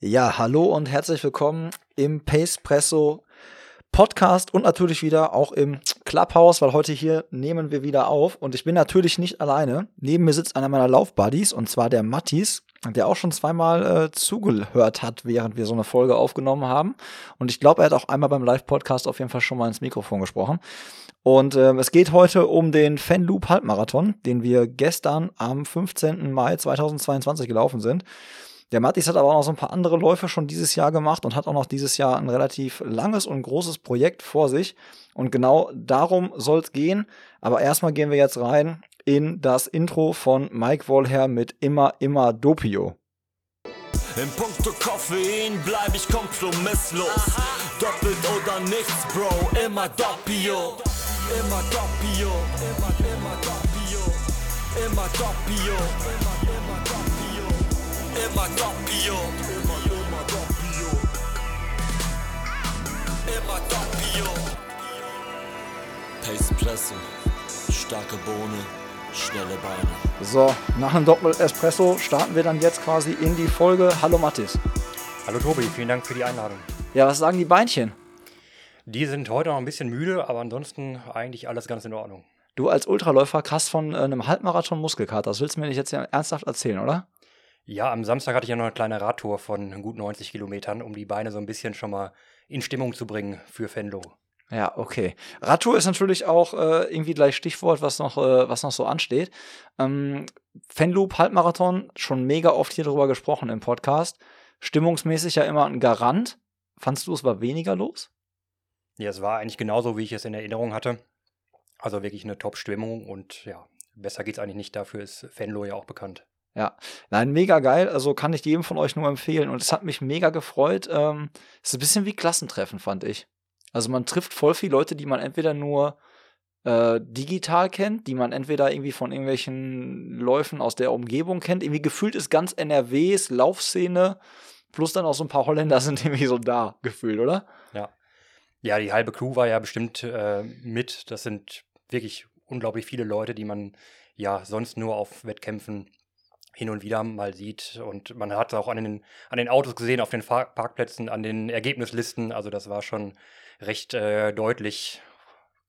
Ja, hallo und herzlich willkommen im Pacepresso Podcast und natürlich wieder auch im Clubhouse, weil heute hier nehmen wir wieder auf und ich bin natürlich nicht alleine. Neben mir sitzt einer meiner Laufbuddies und zwar der Mattis, der auch schon zweimal äh, zugehört hat, während wir so eine Folge aufgenommen haben. Und ich glaube, er hat auch einmal beim Live-Podcast auf jeden Fall schon mal ins Mikrofon gesprochen. Und äh, es geht heute um den Fanloop Halbmarathon, den wir gestern am 15. Mai 2022 gelaufen sind. Der Mattis hat aber auch noch so ein paar andere Läufe schon dieses Jahr gemacht und hat auch noch dieses Jahr ein relativ langes und großes Projekt vor sich. Und genau darum soll es gehen. Aber erstmal gehen wir jetzt rein in das Intro von Mike Wollher mit Immer, Immer Dopio. In puncto Koffein bleib ich kompromisslos. Doppelt oder nichts, Bro, immer Doppio. Immer Doppio, immer, immer Doppio. Immer Doppio, immer. Immer Doppio, immer, immer Doppio. Immer Doppio. Pace Presse, starke Bohne, schnelle Beine. So, nach einem Doppel-Espresso starten wir dann jetzt quasi in die Folge. Hallo Mattis. Hallo Tobi, vielen Dank für die Einladung. Ja, was sagen die Beinchen? Die sind heute noch ein bisschen müde, aber ansonsten eigentlich alles ganz in Ordnung. Du als Ultraläufer hast von äh, einem Halbmarathon Muskelkater. Das willst du mir nicht jetzt ernsthaft erzählen, oder? Ja, am Samstag hatte ich ja noch eine kleine Radtour von gut 90 Kilometern, um die Beine so ein bisschen schon mal in Stimmung zu bringen für Fenlo. Ja, okay. Radtour ist natürlich auch äh, irgendwie gleich Stichwort, was noch, äh, was noch so ansteht. Ähm, Fenloop Halbmarathon, schon mega oft hier drüber gesprochen im Podcast. Stimmungsmäßig ja immer ein Garant. Fandst du, es war weniger los? Ja, es war eigentlich genauso, wie ich es in Erinnerung hatte. Also wirklich eine Top-Stimmung und ja, besser geht's eigentlich nicht. Dafür ist Fenlo ja auch bekannt. Ja, nein, mega geil. Also kann ich jedem von euch nur empfehlen. Und es hat mich mega gefreut. Ähm, es ist ein bisschen wie Klassentreffen, fand ich. Also man trifft voll viele Leute, die man entweder nur äh, digital kennt, die man entweder irgendwie von irgendwelchen Läufen aus der Umgebung kennt. Irgendwie gefühlt ist ganz NRWs Laufszene, plus dann auch so ein paar Holländer sind irgendwie so da gefühlt, oder? Ja. Ja, die halbe Crew war ja bestimmt äh, mit. Das sind wirklich unglaublich viele Leute, die man ja sonst nur auf Wettkämpfen hin und wieder mal sieht. Und man hat es auch an den, an den Autos gesehen, auf den Fahr Parkplätzen, an den Ergebnislisten. Also das war schon recht äh, deutlich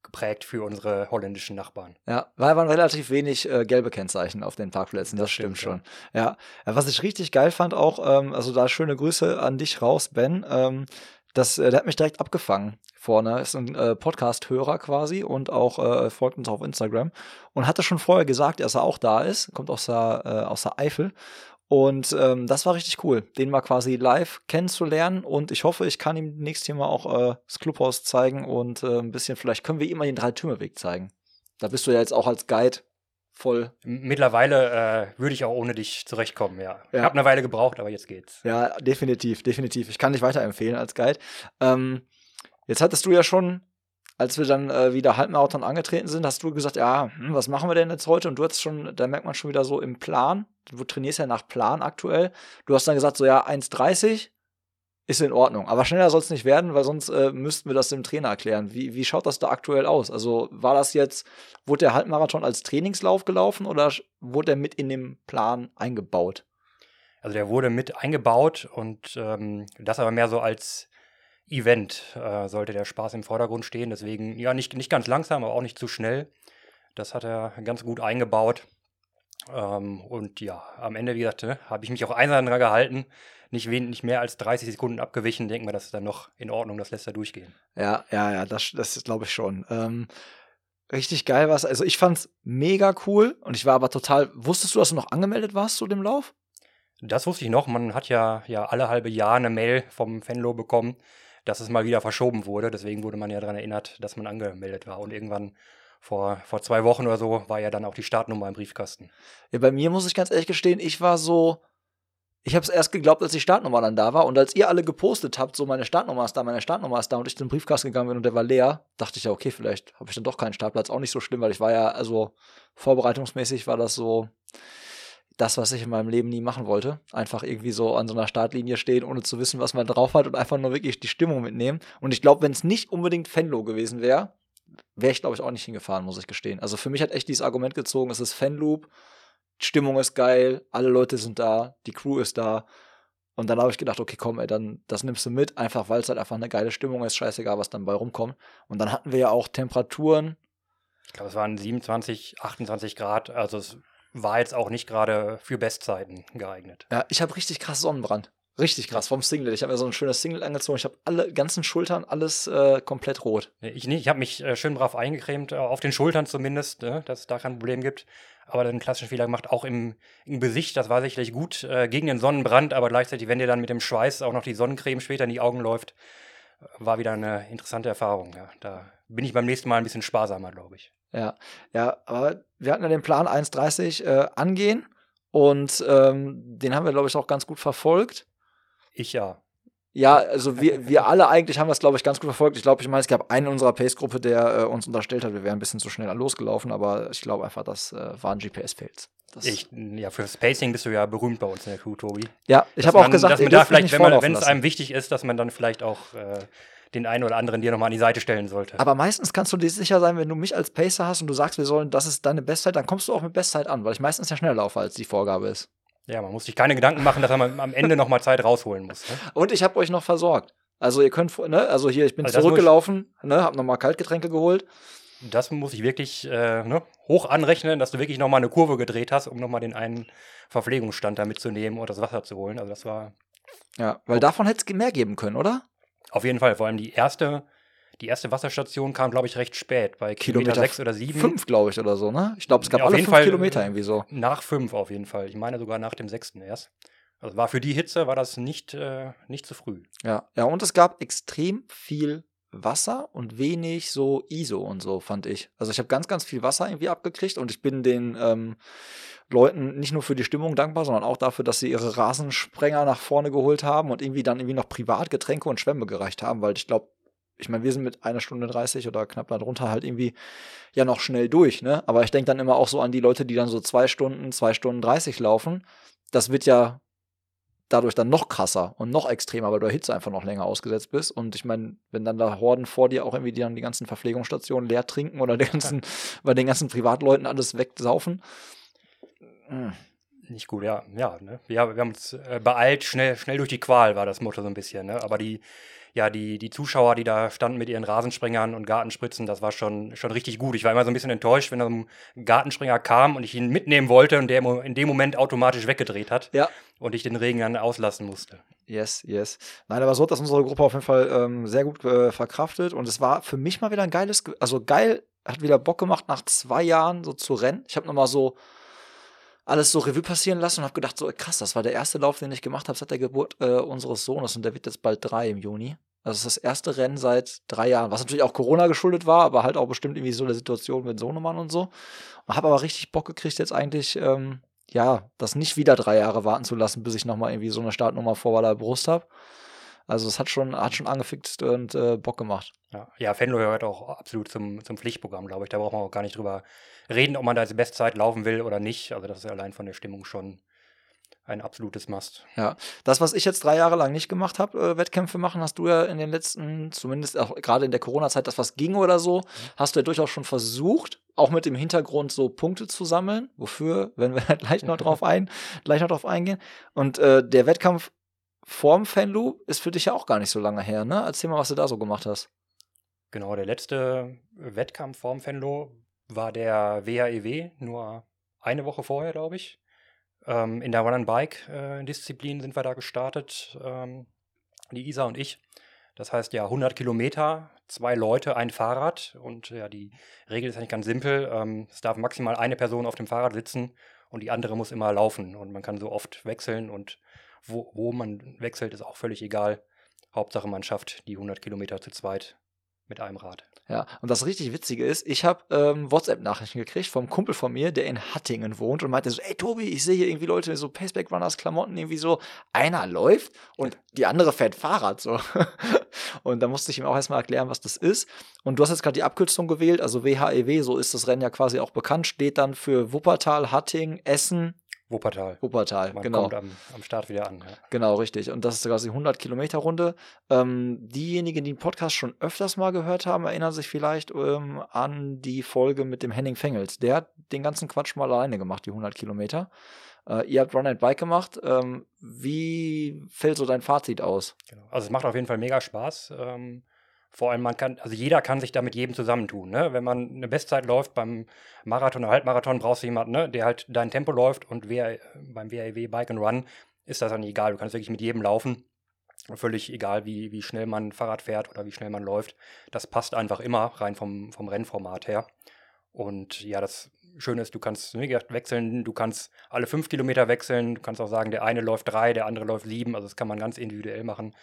geprägt für unsere holländischen Nachbarn. Ja, weil waren relativ wenig äh, gelbe Kennzeichen auf den Parkplätzen, das, das stimmt, stimmt, schon. Ja. ja. was ich richtig geil fand auch, ähm, also da schöne Grüße an dich raus, Ben. Ähm, das, äh, der hat mich direkt abgefangen vorne. Ist ein äh, Podcast-Hörer quasi und auch äh, folgt uns auf Instagram und hatte schon vorher gesagt, dass er auch da ist. Kommt aus der, äh, aus der Eifel. Und ähm, das war richtig cool, den mal quasi live kennenzulernen. Und ich hoffe, ich kann ihm nächstes Jahr mal auch äh, das Clubhaus zeigen und äh, ein bisschen, vielleicht können wir ihm mal den Dreitürmeweg zeigen. Da bist du ja jetzt auch als Guide voll. Mittlerweile äh, würde ich auch ohne dich zurechtkommen, ja. ja. Ich habe eine Weile gebraucht, aber jetzt geht's. Ja, definitiv, definitiv. Ich kann dich weiterempfehlen als Guide. Ähm, jetzt hattest du ja schon, als wir dann äh, wieder Halbmarathon angetreten sind, hast du gesagt, ja, hm, was machen wir denn jetzt heute? Und du hast schon, da merkt man schon wieder so im Plan. Du trainierst ja nach Plan aktuell. Du hast dann gesagt, so ja, 1,30 ist in Ordnung. Aber schneller soll es nicht werden, weil sonst äh, müssten wir das dem Trainer erklären. Wie, wie schaut das da aktuell aus? Also war das jetzt, wurde der Halbmarathon als Trainingslauf gelaufen oder wurde er mit in den Plan eingebaut? Also der wurde mit eingebaut und ähm, das aber mehr so als Event äh, sollte der Spaß im Vordergrund stehen. Deswegen, ja, nicht, nicht ganz langsam, aber auch nicht zu schnell. Das hat er ganz gut eingebaut. Ähm, und ja, am Ende, wie gesagt, ne, habe ich mich auch einsam gehalten nicht, wen, nicht mehr als 30 Sekunden abgewichen, denken wir, das ist dann noch in Ordnung, das lässt er durchgehen. Ja, ja, ja, das, das glaube ich schon. Ähm, richtig geil was. Also ich fand's mega cool und ich war aber total. Wusstest du, dass du noch angemeldet warst zu dem Lauf? Das wusste ich noch. Man hat ja, ja alle halbe Jahr eine Mail vom Fanlo bekommen, dass es mal wieder verschoben wurde. Deswegen wurde man ja daran erinnert, dass man angemeldet war. Und irgendwann vor, vor zwei Wochen oder so war ja dann auch die Startnummer im Briefkasten. Ja, bei mir muss ich ganz ehrlich gestehen, ich war so, ich habe es erst geglaubt, als die Startnummer dann da war. Und als ihr alle gepostet habt, so meine Startnummer ist da, meine Startnummer ist da und ich zum Briefkasten gegangen bin und der war leer, dachte ich ja, okay, vielleicht habe ich dann doch keinen Startplatz. Auch nicht so schlimm, weil ich war ja, also vorbereitungsmäßig war das so das, was ich in meinem Leben nie machen wollte. Einfach irgendwie so an so einer Startlinie stehen, ohne zu wissen, was man drauf hat und einfach nur wirklich die Stimmung mitnehmen. Und ich glaube, wenn es nicht unbedingt Fenlo gewesen wäre, wäre ich, glaube ich, auch nicht hingefahren, muss ich gestehen. Also für mich hat echt dieses Argument gezogen, es ist Fanloop Stimmung ist geil, alle Leute sind da, die Crew ist da. Und dann habe ich gedacht, okay, komm, ey, dann das nimmst du mit, einfach weil es halt einfach eine geile Stimmung ist, scheißegal, was dann bei rumkommt. Und dann hatten wir ja auch Temperaturen. Ich glaube, es waren 27, 28 Grad. Also es war jetzt auch nicht gerade für Bestzeiten geeignet. Ja, ich habe richtig krass Sonnenbrand. Richtig krass, vom Singlet. Ich habe mir so ein schönes Singlet angezogen. Ich habe alle ganzen Schultern, alles äh, komplett rot. Ich nicht. Ich habe mich äh, schön brav eingecremt, äh, auf den Schultern zumindest, ne, dass es da kein Problem gibt. Aber einen klassischen Fehler gemacht, auch im, im Gesicht. Das war sicherlich gut äh, gegen den Sonnenbrand, aber gleichzeitig, wenn dir dann mit dem Schweiß auch noch die Sonnencreme später in die Augen läuft, war wieder eine interessante Erfahrung. Ja. Da bin ich beim nächsten Mal ein bisschen sparsamer, glaube ich. Ja, ja, aber wir hatten ja den Plan 1,30 äh, angehen und ähm, den haben wir, glaube ich, auch ganz gut verfolgt. Ich ja. Ja, also wir, wir alle eigentlich haben das, glaube ich, ganz gut verfolgt. Ich glaube, ich meine, es gab einen in unserer Pace-Gruppe, der äh, uns unterstellt hat, wir wären ein bisschen zu schnell losgelaufen, aber ich glaube einfach, das äh, waren GPS-Fails. Ja, für Spacing bist du ja berühmt bei uns in der Crew, Tobi. Ja, ich habe auch gesagt, dass man da vielleicht, wenn, man, vorlaufen wenn es einem wichtig ist, dass man dann vielleicht auch äh, den einen oder anderen dir nochmal an die Seite stellen sollte. Aber meistens kannst du dir sicher sein, wenn du mich als Pacer hast und du sagst, wir sollen, das ist deine Bestzeit, dann kommst du auch mit Bestzeit an, weil ich meistens ja schneller laufe, als die Vorgabe ist. Ja, man muss sich keine Gedanken machen, dass man am Ende nochmal Zeit rausholen muss. Ne? Und ich habe euch noch versorgt. Also ihr könnt, ne, also hier, ich bin Also ich- zurückgelaufen, ne, hab nochmal Kaltgetränke geholt. Das muss ich wirklich äh, ne, hoch anrechnen, dass du wirklich nochmal eine Kurve gedreht hast, um nochmal den einen Verpflegungsstand da mitzunehmen und das Wasser zu holen. Also das war Ja, weil davon hätte es mehr geben können, oder? auf jeden Fall, vor allem die erste, die erste Wasserstation kam, glaube ich, recht spät, bei Kilometer, Kilometer sechs oder sieben. Fünf, glaube ich, oder so, ne? Ich glaube, es gab Ja, alle jeden fünf Fall, Kilometer äh, irgendwie so. Nach fünf auf jeden Fall. Ich meine sogar nach dem sechsten erst. Also war für die Hitze war das nicht, äh, nicht zu früh. Ja, ja, und es gab extrem viel Wasser und wenig so ISO und so, fand ich. Also ich habe ganz, ganz viel Wasser irgendwie abgekriegt und ich bin den ähm, Leuten nicht nur für die Stimmung dankbar, sondern auch dafür, dass sie ihre Rasensprenger nach vorne geholt haben und irgendwie dann irgendwie noch Privatgetränke und Schwämme gereicht haben, weil ich glaube, ich meine, wir sind mit einer Stunde 30 oder knapp darunter halt irgendwie ja noch schnell durch, ne? Aber ich denke dann immer auch so an die Leute, die dann so zwei Stunden, zwei Stunden 30 laufen. Das wird ja dadurch dann noch krasser und noch extremer, weil du der Hitze einfach noch länger ausgesetzt bist. Und ich meine, wenn dann da Horden vor dir auch irgendwie die dann die ganzen Verpflegungsstationen leer trinken oder die ganzen, bei den ganzen Privatleuten alles wegsaufen. mm, Nicht gut, ja. Ja, ne? wir, wir haben uns äh, beeilt, schnell, schnell durch die Qual war das Motto so ein bisschen. Ne? Aber die, ja, die, die Zuschauer, die da standen mit ihren Rasensprengern und Gartenspritzen, das war schon, schon richtig gut. Ich war immer so ein bisschen enttäuscht, wenn so ein Gartenspringer kam und ich ihn mitnehmen wollte und der in dem Moment automatisch weggedreht hat Ja, und ich den Regen dann auslassen musste. Yes, yes. Nein, aber so hat das unsere Gruppe auf jeden Fall ähm, sehr gut äh, verkraftet und es war für mich mal wieder ein geiles, Ge- also geil, hat wieder Bock gemacht nach zwei Jahren so zu rennen. Ich habe nochmal so alles so Revue passieren lassen und habe gedacht, so krass, das war der erste Lauf, den ich gemacht habe seit der Geburt äh, unseres Sohnes und der wird jetzt bald drei im Juni. Also es ist das erste Rennen seit drei Jahren, was natürlich auch Corona geschuldet war, aber halt auch bestimmt irgendwie so eine Situation mit Sohnemann und so. Und habe aber richtig Bock gekriegt, jetzt eigentlich, ähm, ja, das nicht wieder drei Jahre warten zu lassen, bis ich nochmal irgendwie so eine Startnummer vor der Brust habe. Also es hat schon, hat schon angefixt und äh, Bock gemacht. Ja, ja Fenlo gehört auch absolut zum, zum Pflichtprogramm, glaube ich. Da braucht man auch gar nicht drüber reden, ob man da als Bestzeit laufen will oder nicht. Also das ist allein von der Stimmung schon ein absolutes Must. Ja, das, was ich jetzt drei Jahre lang nicht gemacht habe, äh, Wettkämpfe machen, hast du ja in den letzten, zumindest auch gerade in der Corona-Zeit, das was ging oder so, hast du ja durchaus schon versucht, auch mit dem Hintergrund so Punkte zu sammeln. Wofür, wenn wir gleich noch drauf ein, gleich noch drauf eingehen. Und äh, der Wettkampf vorm Fenlu ist für dich ja auch gar nicht so lange her, ne? Erzähl mal, was du da so gemacht hast. Genau, der letzte Wettkampf vorm Fenlo war der WHEW, nur eine Woche vorher, glaube ich. Ähm, in der Run-and-Bike-Disziplin sind wir da gestartet, ähm, die Isa und ich. Das heißt ja 100 Kilometer, zwei Leute, ein Fahrrad. Und ja, die Regel ist eigentlich ganz simpel. Ähm, es darf maximal eine Person auf dem Fahrrad sitzen und die andere muss immer laufen. Und man kann so oft wechseln und wo, wo man wechselt, ist auch völlig egal. Hauptsache, man schafft die 100 Kilometer zu zweit mit einem Rad. Ja, und das richtig Witzige ist, ich habe ähm, WhatsApp-Nachrichten gekriegt vom Kumpel von mir, der in Hattingen wohnt und meinte so, ey Tobi, ich sehe hier irgendwie Leute mit so Paceback-Runners-Klamotten, irgendwie so, einer läuft und die andere fährt Fahrrad so. und da musste ich ihm auch erstmal erklären, was das ist. Und du hast jetzt gerade die Abkürzung gewählt, also WHEW, so ist das Rennen ja quasi auch bekannt, steht dann für Wuppertal, Hattingen, Essen, Wuppertal. Wuppertal, Man genau. kommt am, am Start wieder an. Ja. Genau, richtig. Und das ist quasi 100 Kilometer Runde. Ähm, diejenigen, die den Podcast schon öfters mal gehört haben, erinnern sich vielleicht ähm, an die Folge mit dem Henning Fengels. Der hat den ganzen Quatsch mal alleine gemacht, die 100 Kilometer. Äh, ihr habt Run and Bike gemacht. Ähm, wie fällt so dein Fazit aus? Genau. Also es macht auf jeden Fall mega Spaß. Vor allem man kann, also jeder kann sich da mit jedem zusammentun. Ne? Wenn man eine Bestzeit läuft beim Marathon oder Halbmarathon, brauchst du jemanden, ne? der halt dein Tempo läuft und wer, beim WAW Bike and Run ist das dann egal. Du kannst wirklich mit jedem laufen. Völlig egal, wie, wie schnell man Fahrrad fährt oder wie schnell man läuft. Das passt einfach immer rein vom, vom Rennformat her. Und ja, das Schöne ist, du kannst wie gesagt, wechseln, du kannst alle fünf Kilometer wechseln, du kannst auch sagen, der eine läuft drei, der andere läuft sieben, also das kann man ganz individuell machen.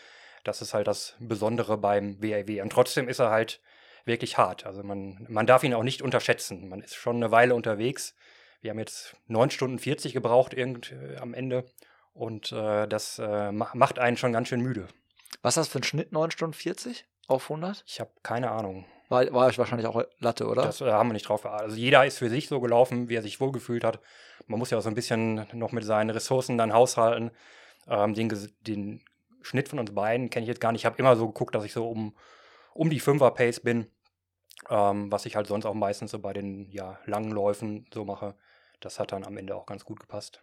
Das ist halt das Besondere beim WAW. Und trotzdem ist er halt wirklich hart. Also man, man darf ihn auch nicht unterschätzen. Man ist schon eine Weile unterwegs. Wir haben jetzt 9 Stunden 40 gebraucht irgend, äh, am Ende. Und äh, das äh, macht einen schon ganz schön müde. Was ist das für ein Schnitt, 9 Stunden 40 auf 100? Ich habe keine Ahnung. War, war euch wahrscheinlich auch Latte, oder? Das äh, haben wir nicht drauf geachtet. Also jeder ist für sich so gelaufen, wie er sich wohlgefühlt hat. Man muss ja auch so ein bisschen noch mit seinen Ressourcen dann haushalten. Ähm, den, den Schnitt von uns beiden kenne ich jetzt gar nicht. Ich habe immer so geguckt, dass ich so um, um die 5er Pace bin. Ähm, was ich halt sonst auch meistens so bei den ja, langen Läufen so mache. Das hat dann am Ende auch ganz gut gepasst.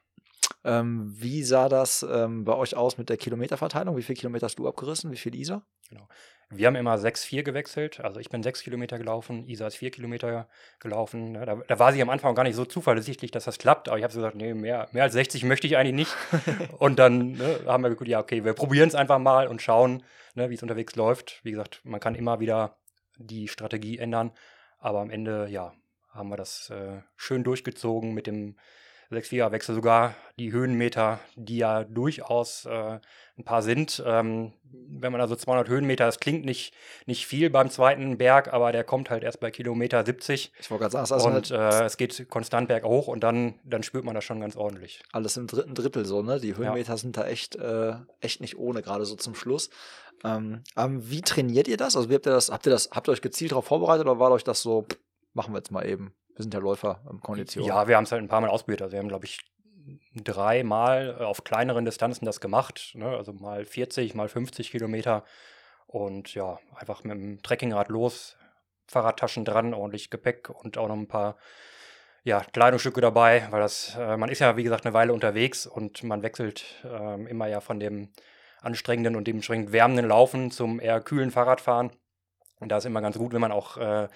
Ähm, wie sah das ähm, bei euch aus mit der Kilometerverteilung? Wie viele Kilometer hast du abgerissen? Wie viel Isa? Genau. Wir haben immer 6-4 gewechselt. Also ich bin 6 Kilometer gelaufen, Isa ist 4 Kilometer gelaufen. Da, da, war sie am Anfang gar nicht so zuversichtlich, dass das klappt. Aber ich habe so gesagt, nee, mehr, mehr als 60 möchte ich eigentlich nicht. und dann ne, haben wir geguckt, ja, okay, wir probieren es einfach mal und schauen, ne, wie es unterwegs läuft. Wie gesagt, man kann immer wieder die Strategie ändern. Aber am Ende, ja, haben wir das äh, schön durchgezogen mit dem 6-4er-Wechsel sogar die Höhenmeter, die ja durchaus äh, ein paar sind. Ähm, wenn man also 200 Höhenmeter, das klingt nicht, nicht viel beim zweiten Berg, aber der kommt halt erst bei Kilometer 70. Ich wollte gerade sagen, und äh, es geht konstant berghoch und dann, dann spürt man das schon ganz ordentlich. Alles im dritten Drittel so, ne? Die Höhenmeter ja. sind da echt, äh, echt nicht ohne, gerade so zum Schluss. Ähm, ähm, wie trainiert ihr das? Also wie habt ihr das, habt ihr das, habt ihr euch gezielt darauf vorbereitet oder war euch das so, machen wir jetzt mal eben? Wir sind ja Läufer im Kondition. Ja, wir haben es halt ein paar Mal ausprobiert. Also wir haben, glaube ich, dreimal auf kleineren Distanzen das gemacht. Ne? Also mal 40, mal 50 Kilometer. Und ja, einfach mit dem Trekkingrad los, Fahrradtaschen dran, ordentlich Gepäck und auch noch ein paar ja, Kleidungsstücke dabei, weil das, äh, man ist ja, wie gesagt, eine Weile unterwegs und man wechselt äh, immer ja von dem anstrengenden und dementsprechend wärmenden Laufen zum eher kühlen Fahrradfahren. Und da ist immer ganz gut, wenn man auch äh,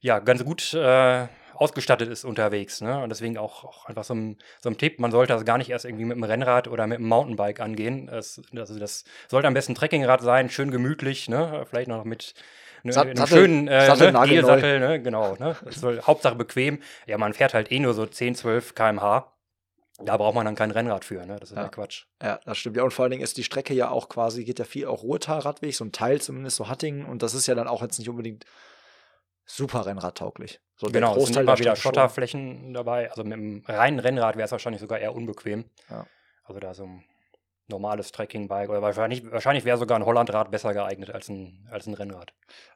ja, ganz gut äh, ausgestattet ist unterwegs. Ne? Und deswegen auch, auch einfach so ein, so ein Tipp, man sollte das gar nicht erst irgendwie mit dem Rennrad oder mit dem Mountainbike angehen. Das, also das sollte am besten ein Trekkingrad sein, schön gemütlich, ne? vielleicht noch mit ne, einem Sattel, schönen äh, ne, Sattel, ne? genau. Ne? Das soll Hauptsache bequem. Ja, man fährt halt eh nur so 10, 12 km/h. Da braucht man dann kein Rennrad für, ne? Das ist ja, ja Quatsch. Ja, das stimmt. Ja, und vor allen Dingen ist die Strecke ja auch quasi, geht ja viel auch Ruhrtalradweg, so ein Teil zumindest, so Hattingen. Und das ist ja dann auch jetzt nicht unbedingt super rennradtauglich. So genau, es sind immer wieder Schotterflächen dabei. Also mit einem reinen Rennrad wäre es wahrscheinlich sogar eher unbequem. Ja. Also da so ein normales Trekkingbike oder wahrscheinlich, wahrscheinlich wäre sogar ein Hollandrad besser geeignet als ein, als ein Rennrad.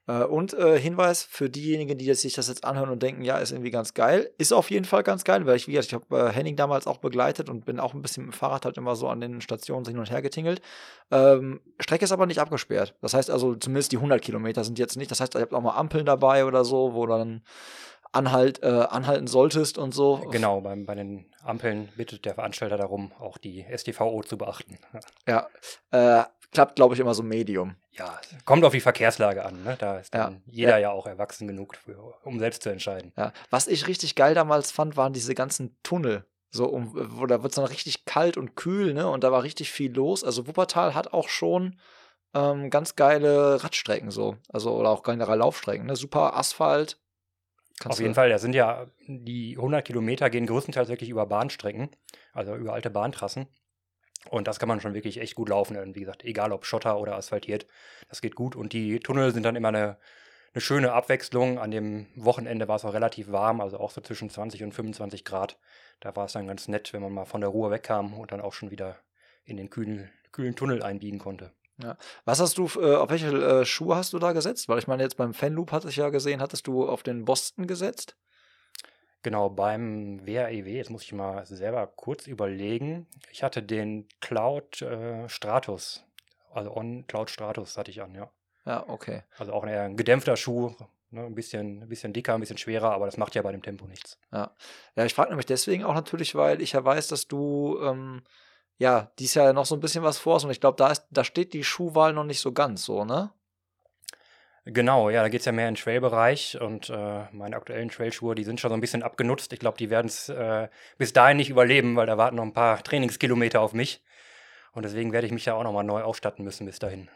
Äh, und äh, Hinweis für diejenigen, die sich das jetzt anhören und denken, ja, ist irgendwie ganz geil. Ist auf jeden Fall ganz geil, weil ich, wie gesagt, ich habe äh, Henning damals auch begleitet und bin auch ein bisschen mit dem Fahrrad halt immer so an den Stationen hin und her getingelt. Ähm, Strecke ist aber nicht abgesperrt. Das heißt also, zumindest die 100 Kilometer sind jetzt nicht. Das heißt, ihr habt auch mal Ampeln dabei oder so, wo dann anhalt, äh, anhalten solltest und so. Genau, bei, bei den Ampeln bittet der Veranstalter darum, auch die STVO zu beachten. Ja, äh, klappt, glaube ich, immer so Medium. Ja, kommt auf die Verkehrslage an. Ne? Da ist dann ja. jeder ja. ja. auch erwachsen genug, für, um selbst zu entscheiden. Ja. Was ich richtig geil damals fand, waren diese ganzen Tunnel. So, um, wo da wird es dann richtig kalt und kühl, ne? Und da war richtig viel los. Also Wuppertal hat auch schon ähm, ganz geile Radstrecken so. Also, oder auch generell Laufstrecken, ne? Super Asphalt, Kannst Auf jeden Fall, da sind ja die 100 Kilometer gehen größtenteils wirklich über Bahnstrecken, also über alte Bahntrassen. Und das kann man schon wirklich echt gut laufen. Und wie gesagt, egal ob Schotter oder asphaltiert, das geht gut. Und die Tunnel sind dann immer eine, eine schöne Abwechslung. An dem Wochenende war es auch relativ warm, also auch so zwischen 20 und 25 Grad. Da war es dann ganz nett, wenn man mal von der Ruhe wegkam und dann auch schon wieder in den kühlen, kühlen Tunnel einbiegen konnte. Ja. Was hast du, äh, auf welche äh, Schuhe hast du da gesetzt? Weil ich meine, jetzt beim Fanloop hatte ich ja gesehen, hattest du auf den Boston gesetzt? Genau, beim WAEW, e jetzt muss ich mal selber kurz überlegen. Ich hatte den Cloud äh, Stratus, also On Cloud Stratus hatte ich an, ja. Ja, okay. Also auch ein, ein gedämpfter Schuh, Ne? Ein, bisschen, ein bisschen dicker, ein bisschen schwerer, aber das macht ja bei dem Tempo nichts. Ja, ja ich frage nämlich deswegen auch natürlich, weil ich ja weiß, dass du ähm, ja dies Jahr noch so ein bisschen was vorhast und ich glaube, da, da steht die Schuhwahl noch nicht so ganz so, ne? Genau, ja, da geht es ja mehr in den Trail-Bereich und äh, meine aktuellen Trailschuhe, die sind schon so ein bisschen abgenutzt. Ich glaube, die werden es äh, bis dahin nicht überleben, weil da warten noch ein paar Trainingskilometer auf mich. Und deswegen werde ich mich ja auch nochmal neu ausstatten müssen bis dahin.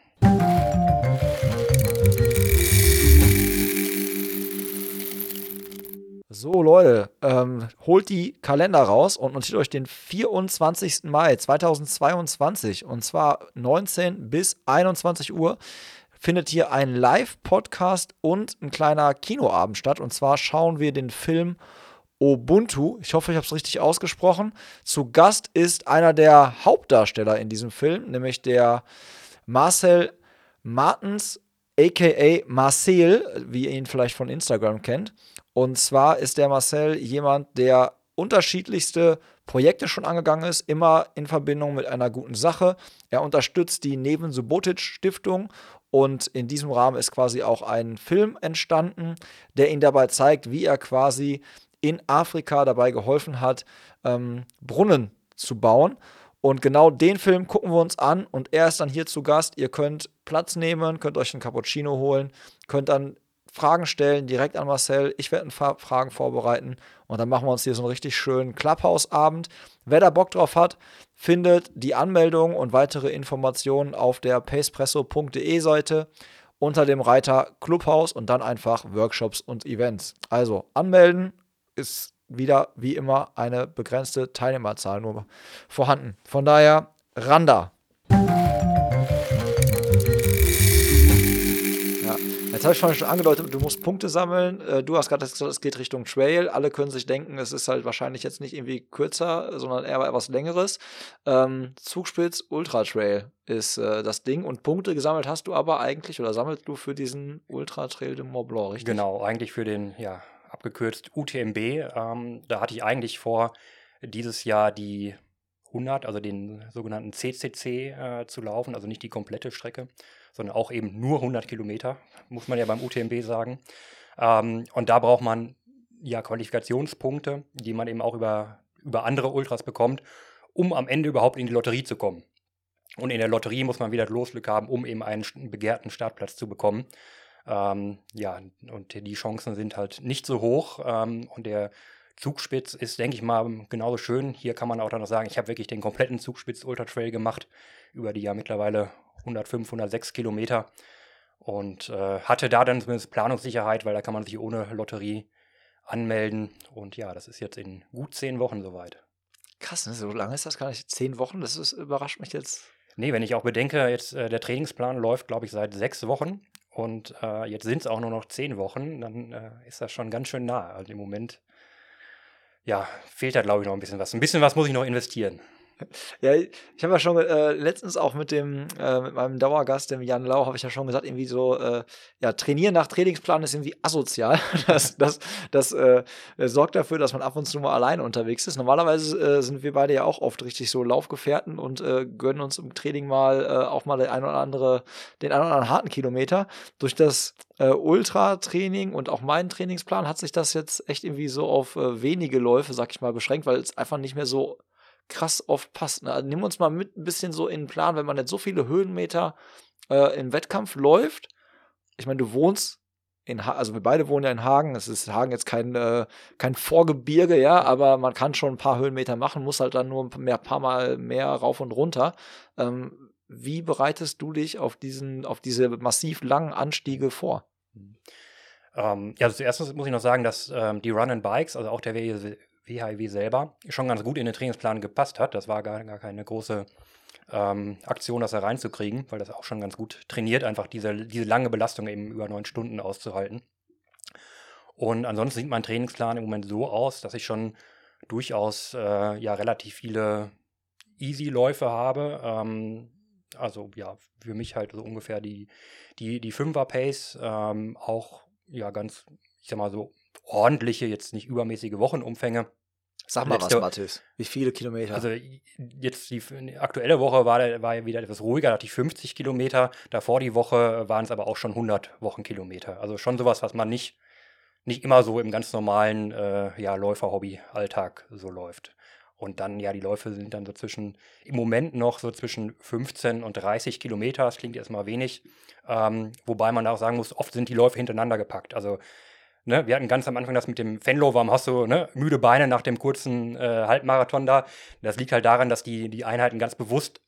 So, Leute, ähm, holt die Kalender raus und notiert euch den 24. Mai 2022 und zwar 19 bis 21 Uhr findet hier ein Live-Podcast und ein kleiner Kinoabend statt. Und zwar schauen wir den Film Ubuntu. Ich hoffe, ich habe es richtig ausgesprochen. Zu Gast ist einer der Hauptdarsteller in diesem Film, nämlich der Marcel Martens, aka Marcel, wie ihr ihn vielleicht von Instagram kennt. Und zwar ist der Marcel jemand, der unterschiedlichste Projekte schon angegangen ist, immer in Verbindung mit einer guten Sache. Er unterstützt die Neven Subotic Stiftung und in diesem Rahmen ist quasi auch ein Film entstanden, der ihn dabei zeigt, wie er quasi in Afrika dabei geholfen hat, ähm, Brunnen zu bauen. Und genau den Film gucken wir uns an und er ist dann hier zu Gast. Ihr könnt Platz nehmen, könnt euch einen Cappuccino holen, könnt dann Fragen stellen direkt an Marcel. Ich werde ein paar Fragen vorbereiten und dann machen wir uns hier so einen richtig schönen Clubhouse-Abend. Wer da Bock drauf hat, findet die Anmeldung und weitere Informationen auf der pacepresso.de Seite unter dem Reiter Clubhouse und dann einfach Workshops und Events. Also anmelden ist wieder wie immer eine begrenzte Teilnehmerzahl nur vorhanden. Von daher Randa. Jetzt habe ich vorhin schon angedeutet, du musst Punkte sammeln. Äh, du hast gerade gesagt, es geht Richtung Trail. Alle können sich denken, es ist halt wahrscheinlich jetzt nicht irgendwie kürzer, sondern eher etwas längeres. Ähm, Zugspitz Ultra Trail ist äh, das Ding. Und Punkte gesammelt hast du aber eigentlich oder sammelst du für diesen Ultra Trail de Mont Blanc, richtig? Genau, eigentlich für den, ja, abgekürzt UTMB. Ähm, da hatte ich eigentlich vor, dieses Jahr die 100, also den sogenannten CCC äh, zu laufen, also nicht die komplette Strecke sondern auch eben nur 100 Kilometer, muss man ja beim UTMB sagen. Ähm, und da braucht man ja Qualifikationspunkte, die man eben auch über, über andere Ultras bekommt, um am Ende überhaupt in die Lotterie zu kommen. Und in der Lotterie muss man wieder Losglück haben, um eben einen begehrten Startplatz zu bekommen. Ähm, ja, und die Chancen sind halt nicht so hoch. Ähm, und der Zugspitz ist, denke ich mal, genauso schön. Hier kann man auch dann noch sagen, ich habe wirklich den kompletten Zugspitz Ultra Trail gemacht, über die ja mittlerweile 105, 106 Kilometer und äh, hatte da dann zumindest Planungssicherheit, weil da kann man sich ohne Lotterie anmelden. Und ja, das ist jetzt in gut zehn Wochen soweit. Krass, ne? so lange ist das gar nicht. Zehn Wochen, das ist, überrascht mich jetzt. Nee, wenn ich auch bedenke, jetzt äh, der Trainingsplan läuft, glaube ich, seit sechs Wochen und äh, jetzt sind es auch nur noch zehn Wochen, dann äh, ist das schon ganz schön nah. Also im Moment, ja, fehlt da, glaube ich, noch ein bisschen was. Ein bisschen was muss ich noch investieren. Ja, ich habe ja schon äh, letztens auch mit dem äh, mit meinem Dauergast, dem Jan Lau, habe ich ja schon gesagt, irgendwie so, äh, ja, trainieren nach Trainingsplan ist irgendwie asozial. Das, das, das äh, sorgt dafür, dass man ab und zu mal alleine unterwegs ist. Normalerweise äh, sind wir beide ja auch oft richtig so Laufgefährten und äh, gönnen uns im Training mal auch mal den ein oder andere, den einen oder anderen harten Kilometer. Durch das Ultra-Training und auch meinen Trainingsplan hat sich das jetzt echt irgendwie so auf wenige Läufe, sag ich mal, beschränkt, weil es einfach nicht mehr so krass oft passt. Ne? Also nimm uns mal mit ein bisschen so in den Plan, wenn man jetzt so viele Höhenmeter äh, im Wettkampf läuft. Ich meine, du wohnst in ha also wir beide wohnen ja in Hagen. Es ist Hagen jetzt kein, äh, kein Vorgebirge, ja, aber man kann schon ein paar Höhenmeter machen, muss halt dann nur ein paar, paar Mal mehr rauf und runter. Ähm, wie bereitest du dich auf diesen, auf diese massiv langen Anstiege vor? Ähm, ja, also zuerst muss ich noch sagen, dass ähm, die Run and Bikes, also auch der WHIW selber schon ganz gut in den Trainingsplan gepasst hat. Das war gar, gar keine große ähm, Aktion, das da reinzukriegen, weil das auch schon ganz gut trainiert, einfach diese, diese lange Belastung eben über neun Stunden auszuhalten. Und ansonsten sieht mein Trainingsplan im Moment so aus, dass ich schon durchaus äh, ja relativ viele Easy-Läufe habe. Ähm, also ja, für mich halt so ungefähr die, die, die Fünfer-Pace, ähm, auch ja ganz, ich sag mal so ordentliche, jetzt nicht übermäßige Wochenumfänge Sag mal was, Mathis. Wie viele Kilometer? Also jetzt die aktuelle Woche war, war ja wieder etwas ruhiger, hatte ich 50 Kilometer. Davor die Woche waren es aber auch schon 100 Wochenkilometer. Also schon sowas, was man nicht, nicht immer so im ganz normalen äh, ja, Läufer-Hobby-Alltag so läuft. Und dann, ja, die Läufe sind dann so zwischen, im Moment noch so zwischen 15 und 30 Kilometer. Das klingt erstmal wenig. Ähm, wobei man auch sagen muss, oft sind die Läufe hintereinander gepackt. Also Ne, wir hatten ganz am Anfang das mit dem Fenlo, warum hast du ne, müde Beine nach dem kurzen äh, Halbmarathon da? Das liegt halt daran, dass die, die Einheiten ganz bewusst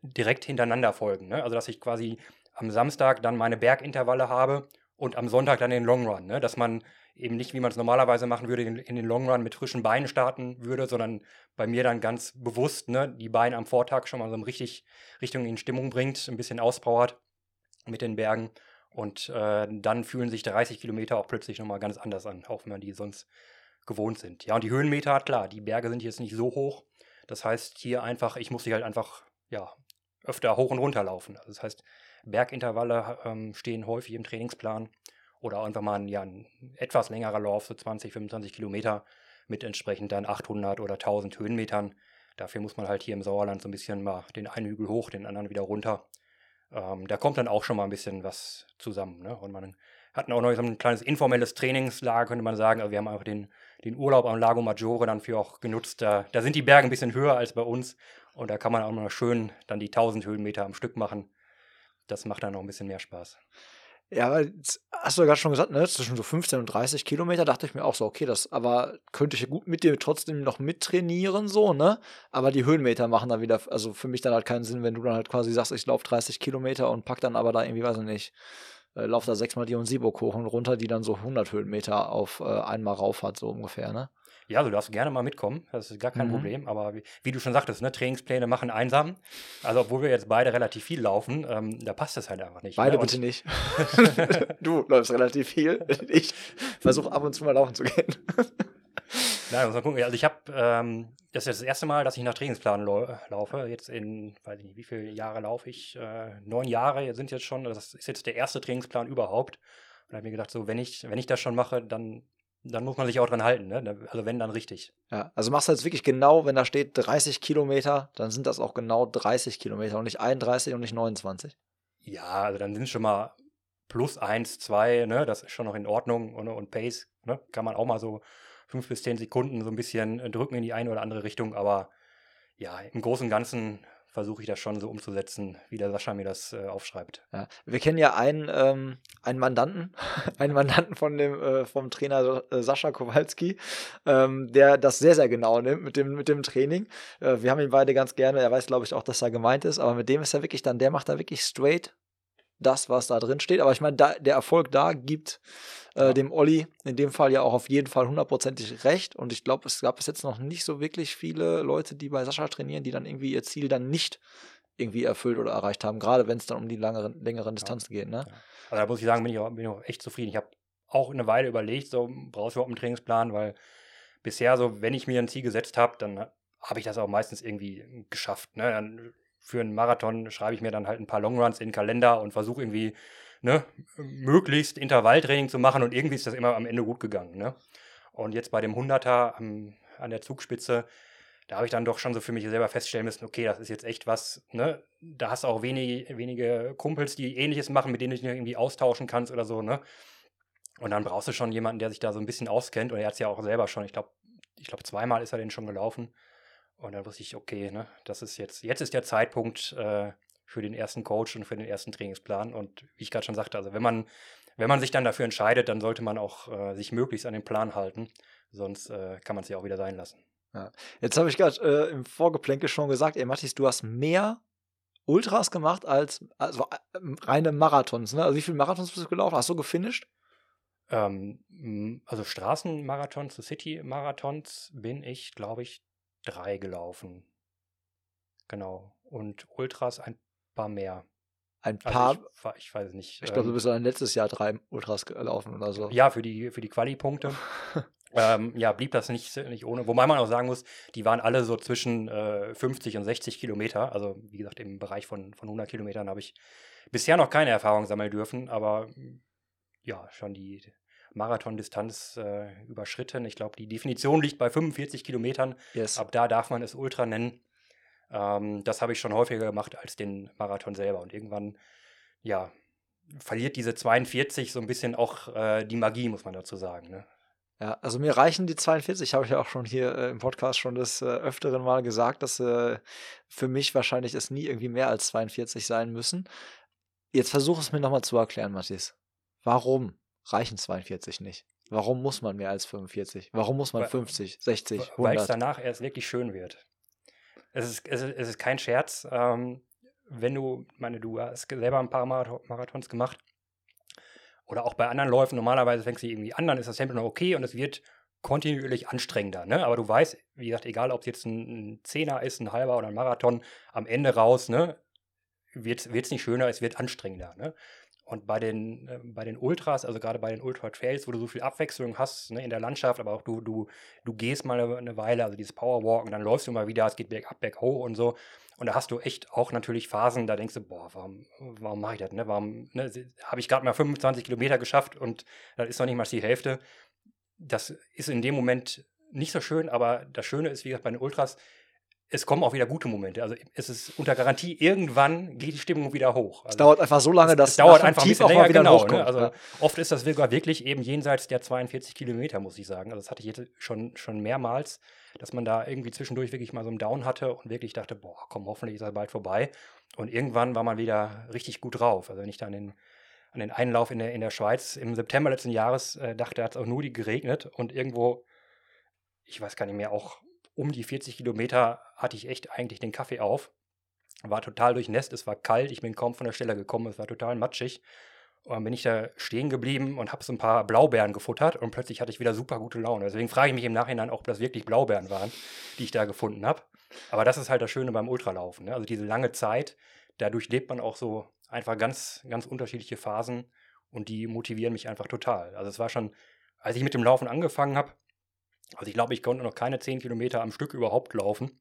direkt hintereinander folgen. Ne? Also dass ich quasi am Samstag dann meine Bergintervalle habe und am Sonntag dann den Long Run. Ne? Dass man eben nicht, wie man es normalerweise machen würde, in, in den Long Run mit frischen Beinen starten würde, sondern bei mir dann ganz bewusst ne, die Beine am Vortag schon mal so richtig Richtung in Stimmung bringt, ein bisschen auspowert mit den Bergen. Und äh, dann fühlen sich 30 Kilometer auch plötzlich nochmal ganz anders an, auch wenn man die sonst gewohnt sind. Ja, und die Höhenmeter, klar, die Berge sind jetzt nicht so hoch. Das heißt, hier einfach, ich muss sie halt einfach, ja, öfter hoch und runter laufen. Also das heißt, Bergintervalle ähm, stehen häufig im Trainingsplan oder einfach mal ein, ja, ein etwas längerer Lauf, so 20, 25 Kilometer mit entsprechend dann 800 oder 1000 Höhenmetern. Dafür muss man halt hier im Sauerland so ein bisschen mal den einen Hügel hoch, den anderen wieder runter. Ähm, da kommt dann auch schon mal ein bisschen was zusammen. Ne? Und man hatten auch noch so ein kleines informelles Trainingslager, könnte man sagen. Also wir haben einfach den, den Urlaub am Lago Maggiore dann für auch genutzt. Da, da sind die Berge ein bisschen höher als bei uns. Und da kann man auch mal schön dann die 1000 Höhenmeter am Stück machen. Das macht dann noch ein bisschen mehr Spaß. Ja, aber hast du ja gerade schon gesagt, ne, zwischen so 15 und 30 Kilometer dachte ich mir auch so, okay, das aber könnte ich ja gut mit dir trotzdem noch mittrainieren, so, ne? Aber die Höhenmeter machen dann wieder, also für mich dann halt keinen Sinn, wenn du dann halt quasi sagst, ich laufe 30 Kilometer und pack dann aber da irgendwie, weiß ich nicht, äh, lauf da sechsmal die und Sieburg hoch und runter, die dann so 100 Höhenmeter auf äh, einmal rauf hat, so ungefähr, ne? Ja, du darfst gerne mal mitkommen, das ist gar kein Mhm. Problem. Aber wie, wie du schon sagtest, ne, Trainingspläne machen einsam. Also, obwohl wir jetzt beide relativ viel laufen, ähm, da passt es halt einfach nicht. Beide ne? bitte nicht. du läufst relativ viel. Ich versuche ab und zu mal laufen zu gehen. Nein, muss man gucken. Also ich habe, ähm, das ist jetzt das erste Mal, dass ich nach Trainingsplan lau laufe. Jetzt in, weiß ich nicht, wie viele Jahre laufe ich? Äh, neun Jahre sind jetzt schon. Das ist jetzt der erste Trainingsplan überhaupt. Und da habe ich mir gedacht, so, wenn ich, wenn ich das schon mache, dann, dann muss man sich auch dran halten. Ne? Also wenn, dann richtig. Ja, also machst du jetzt wirklich genau, wenn da steht 30 Kilometer, dann sind das auch genau 30 Kilometer und nicht 31 und nicht 29. Ja, also dann sind es schon mal plus eins, zwei, ne? Das ist schon noch in Ordnung. Und, und Pace, ne? Kann man auch mal so fünf bis zehn Sekunden so ein bisschen äh, drücken in die eine oder andere Richtung. Aber ja, im Großen und Ganzen versuche ich das schon so umzusetzen, wie der Sascha mir das äh, aufschreibt. Ja. Wir kennen ja einen, ähm, einen Mandanten, einen Mandanten von dem, äh, vom Trainer äh, Sascha Kowalski, ähm, der das sehr, sehr genau nimmt mit dem, mit dem Training. Äh, wir haben ihn beide ganz gerne. Er weiß, glaube ich, auch, dass er gemeint ist, aber mit dem ist er wirklich dann, der macht da wirklich straight das, was da drin steht. Aber ich meine, da, der Erfolg da gibt äh, Ja. dem Olli in dem Fall ja auch auf jeden Fall hundertprozentig recht. Und ich glaube, es gab bis jetzt noch nicht so wirklich viele Leute, die bei Sascha trainieren, die dann irgendwie ihr Ziel dann nicht irgendwie erfüllt oder erreicht haben, gerade wenn es dann um die langeren, längeren Distanzen geht. Ne? Also da muss ich sagen, bin ich auch, bin ich auch echt zufrieden. Ich habe auch eine Weile überlegt, so brauchst du überhaupt einen Trainingsplan, weil bisher so, wenn ich mir ein Ziel gesetzt habe, dann habe ich das auch meistens irgendwie geschafft. Ne? Dann für einen Marathon schreibe ich mir dann halt ein paar Longruns in den Kalender und versuche irgendwie ne, möglichst Intervalltraining zu machen und irgendwie ist das immer am Ende gut gegangen. Ne? Und jetzt bei dem 100er am, an der Zugspitze, da habe ich dann doch schon so für mich selber feststellen müssen, okay, das ist jetzt echt was, ne? Da hast du auch wenige, wenige Kumpels, die ähnliches machen, mit denen du dich irgendwie austauschen kannst oder so, ne? Und dann brauchst du schon jemanden, der sich da so ein bisschen auskennt. Und er hat es ja auch selber schon, ich glaube, ich glaube, zweimal ist er den schon gelaufen. Und dann wusste ich, okay, ne, das ist jetzt, jetzt ist der Zeitpunkt äh, für den ersten Coach und für den ersten Trainingsplan. Und wie ich gerade schon sagte, also wenn man, wenn man sich dann dafür entscheidet, dann sollte man auch äh, sich möglichst an den Plan halten. Sonst äh, kann man es ja auch wieder sein lassen. Jetzt habe ich gerade äh, im Vorgeplänkel schon gesagt, ey Mathis, du hast mehr Ultras gemacht als also, äh, reine Marathons. Ne? Also wie viele Marathons bist du gelaufen? Hast du gefinisht? Ähm, also Straßenmarathons, City-Marathons bin ich, glaube ich, drei gelaufen. Genau. Und Ultras ein paar mehr. Ein Also paar. ich, wa- ich weiß nicht. Ich, glaube, du ähm, bist dann letztes Jahr drei Ultras gelaufen oder so. ja, für die, für die Quali-Punkte. ähm, ja, blieb das nicht, nicht ohne. Wobei man auch sagen muss, die waren alle so zwischen äh, 50 und 60 Kilometer. Also, wie gesagt, im Bereich von, von 100 Kilometern habe ich bisher noch keine Erfahrung sammeln dürfen, aber ja, schon die Marathondistanz äh, überschritten. Ich glaube, die Definition liegt bei 45 Kilometern. Yes. Ab da darf man es Ultra nennen. Ähm, das habe ich schon häufiger gemacht als den Marathon selber. Und irgendwann, ja, verliert diese 42 so ein bisschen auch äh, die Magie, muss man dazu sagen. Ne? Ja, also mir reichen die 42, habe ich ja auch schon hier äh, im Podcast schon des äh, öfteren Mal gesagt, dass äh, für mich wahrscheinlich es nie irgendwie mehr als 42 sein müssen. Jetzt versuche es mir nochmal zu erklären, Matthias. Warum reichen 42 nicht? Warum muss man mehr als 45? Warum muss man Weil- 50, 60, Weil es 100? danach erst wirklich schön wird. Es ist, es ist, es ist kein Scherz. Ähm, wenn du, meine, du hast selber ein paar Marathon- Marathons gemacht oder auch bei anderen Läufen, normalerweise fängst du irgendwie an, dann ist das Tempo noch okay und es wird kontinuierlich anstrengender. Ne? Aber du weißt, wie gesagt, egal ob es jetzt ein, ein Zehner ist, ein halber oder ein Marathon, am Ende raus, ne, wird es nicht schöner, es wird anstrengender. Ne? Und bei den, äh, bei den Ultras, also gerade bei den Ultra-Trails, wo du so viel Abwechslung hast ne, in der Landschaft, aber auch du, du, du gehst mal eine, Weile, also dieses Powerwalken, dann läufst du mal wieder, es geht bergab, berghoch und so. Und da hast du echt auch natürlich Phasen, da denkst du, boah, warum, warum mache ich das? Ne? Warum ne, habe ich gerade mal 25 Kilometer geschafft und das ist noch nicht mal die Hälfte. Das ist in dem Moment nicht so schön, aber das Schöne ist, wie gesagt, bei den Ultras, es kommen auch wieder gute Momente. Also es ist unter Garantie, irgendwann geht die Stimmung wieder hoch. Es Also, dauert einfach so lange, dass es dauert nach dem einfach ein Tief bisschen auch länger, mal wieder genau. hochkommt. Ne? Also ja. oft ist das sogar wirklich eben jenseits der 42 Kilometer, muss ich sagen. Also das hatte ich jetzt schon, schon mehrmals, dass man da irgendwie zwischendurch wirklich mal so einen Down hatte und wirklich dachte, boah, komm, hoffentlich ist er bald vorbei. Und irgendwann war man wieder richtig gut drauf. Also wenn ich da an den, an den Einlauf in der, in der Schweiz im September letzten Jahres äh, dachte, hat es auch nur die geregnet und irgendwo, ich weiß gar nicht mehr, auch um die 40 Kilometer hatte ich echt eigentlich den Kaffee auf. War total durchnässt, es war kalt, ich bin kaum von der Stelle gekommen, es war total matschig. Und dann bin ich da stehen geblieben und habe so ein paar Blaubeeren gefuttert und plötzlich hatte ich wieder super gute Laune. Deswegen frage ich mich im Nachhinein auch, ob das wirklich Blaubeeren waren, die ich da gefunden habe. Aber das ist halt das Schöne beim Ultralaufen. Ne? Also diese lange Zeit, da durchlebt man auch so einfach ganz, ganz unterschiedliche Phasen und die motivieren mich einfach total. Also es war schon, als ich mit dem Laufen angefangen habe, also ich glaube, ich konnte noch keine 10 Kilometer am Stück überhaupt laufen.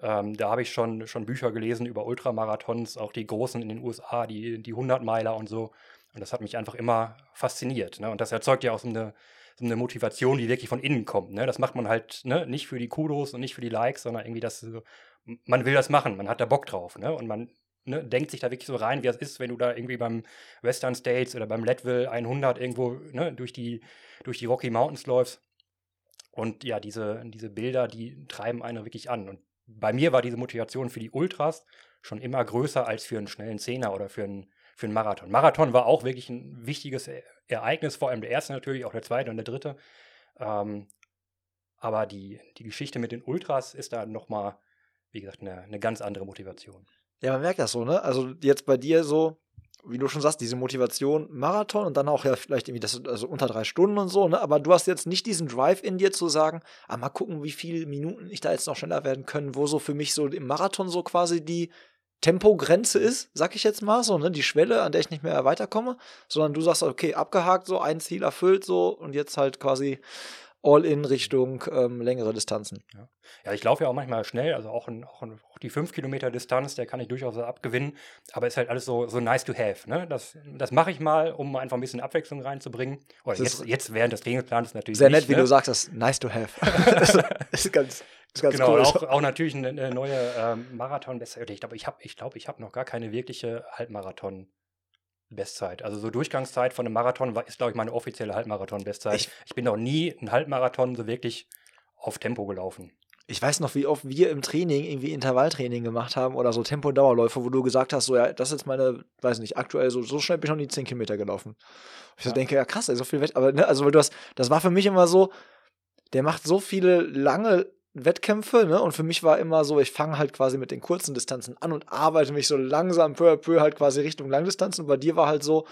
Ähm, da habe ich schon, schon Bücher gelesen über Ultramarathons, auch die großen in den USA, die, die 100-Meiler und so. Und das hat mich einfach immer fasziniert. Ne? Und das erzeugt ja auch so eine, so eine Motivation, die wirklich von innen kommt. Ne? Das macht man halt ne? nicht für die Kudos und nicht für die Likes, sondern irgendwie das man will das machen, man hat da Bock drauf. Ne? Und man ne, denkt sich da wirklich so rein, wie es ist, wenn du da irgendwie beim Western States oder beim Leadville 100 irgendwo ne, durch, die, durch die Rocky Mountains läufst. Und ja, diese, diese Bilder, die treiben einen wirklich an. Und bei mir war diese Motivation für die Ultras schon immer größer als für einen schnellen Zehner oder für einen, für einen Marathon. Marathon war auch wirklich ein wichtiges E- Ereignis, vor allem der erste natürlich, auch der zweite und der dritte. Ähm, aber die, die Geschichte mit den Ultras ist da nochmal, wie gesagt, eine, eine ganz andere Motivation. Ja, man merkt das so, ne? Also jetzt bei dir so, wie du schon sagst, diese Motivation Marathon und dann auch ja vielleicht irgendwie das also unter drei Stunden und so, ne? Aber du hast jetzt nicht diesen Drive in dir zu sagen, ah, mal gucken, wie viele Minuten ich da jetzt noch schneller werden können, wo so für mich so im Marathon so quasi die Tempogrenze ist, sag ich jetzt mal so, ne? Die Schwelle, an der ich nicht mehr weiterkomme, sondern du sagst, okay, abgehakt, so ein Ziel erfüllt, so und jetzt halt quasi all in Richtung ähm, längere Distanzen. Ja, ich laufe ja auch manchmal schnell, also auch, in, auch, in, auch die 5 Kilometer Distanz, der kann ich durchaus abgewinnen, aber ist halt alles so, so nice to have. Ne? Das, das mache ich mal, um einfach ein bisschen Abwechslung reinzubringen. Oder ist- jetzt, jetzt während des Trainingsplans natürlich Sehr nicht, nett, wie ne? du sagst, das nice to have. das ist ganz, das ist ganz Genau, cool. auch, auch natürlich eine, eine neue ähm, Marathon-Bestzeit. Ich glaube, ich habe ich glaub, ich hab noch gar keine wirkliche Halbmarathon-Bestzeit. Also so Durchgangszeit von einem Marathon war, ist, glaube ich, meine offizielle Halbmarathon-Bestzeit. Ich- Ich, bin noch nie einen Halbmarathon so wirklich auf Tempo gelaufen. Ich weiß noch, wie oft wir im Training irgendwie Intervalltraining gemacht haben oder so Tempo-Dauerläufe, wo du gesagt hast, so ja, das ist jetzt meine, weiß nicht, aktuell so, so schnell bin ich noch nie 10 Kilometer gelaufen. Ich so Ja. denke, ja krass, ey, so viel Wett, aber ne, also weil du hast, das war für mich immer so, der macht so viele lange Wettkämpfe, ne? Und für mich war immer so, ich fange halt quasi mit den kurzen Distanzen an und arbeite mich so langsam peu à peu halt quasi Richtung Langdistanzen. Und bei dir war halt so,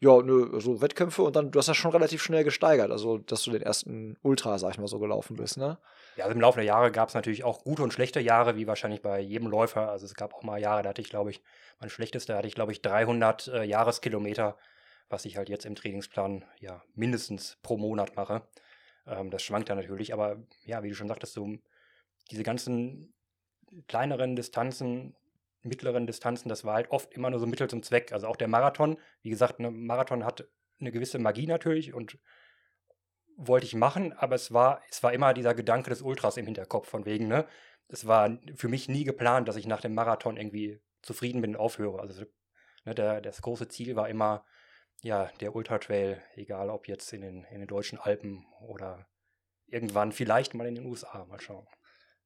ja, nö, so Wettkämpfe und dann, du hast das schon relativ schnell gesteigert, also dass du den ersten Ultra, sag ich mal, so gelaufen bist, ne? Ja, also im Laufe der Jahre gab es natürlich auch gute und schlechte Jahre, wie wahrscheinlich bei jedem Läufer. Also es gab auch mal Jahre, da hatte ich, glaube ich, mein schlechtester hatte ich, glaube ich, 300 äh, Jahreskilometer, was ich halt jetzt im Trainingsplan ja mindestens pro Monat mache. Ähm, das schwankt dann natürlich, aber ja, wie du schon sagtest, so diese ganzen kleineren Distanzen, mittleren Distanzen, das war halt oft immer nur so Mittel zum Zweck. Also auch der Marathon, wie gesagt, ein Marathon hat eine gewisse Magie natürlich und wollte ich machen, aber es war, es war immer dieser Gedanke des Ultras im Hinterkopf, von wegen, ne? Es war für mich nie geplant, dass ich nach dem Marathon irgendwie zufrieden bin und aufhöre. Also ne, der, das große Ziel war immer, ja, der Ultra Trail, egal ob jetzt in den, in den deutschen Alpen oder irgendwann vielleicht mal in den USA, mal schauen.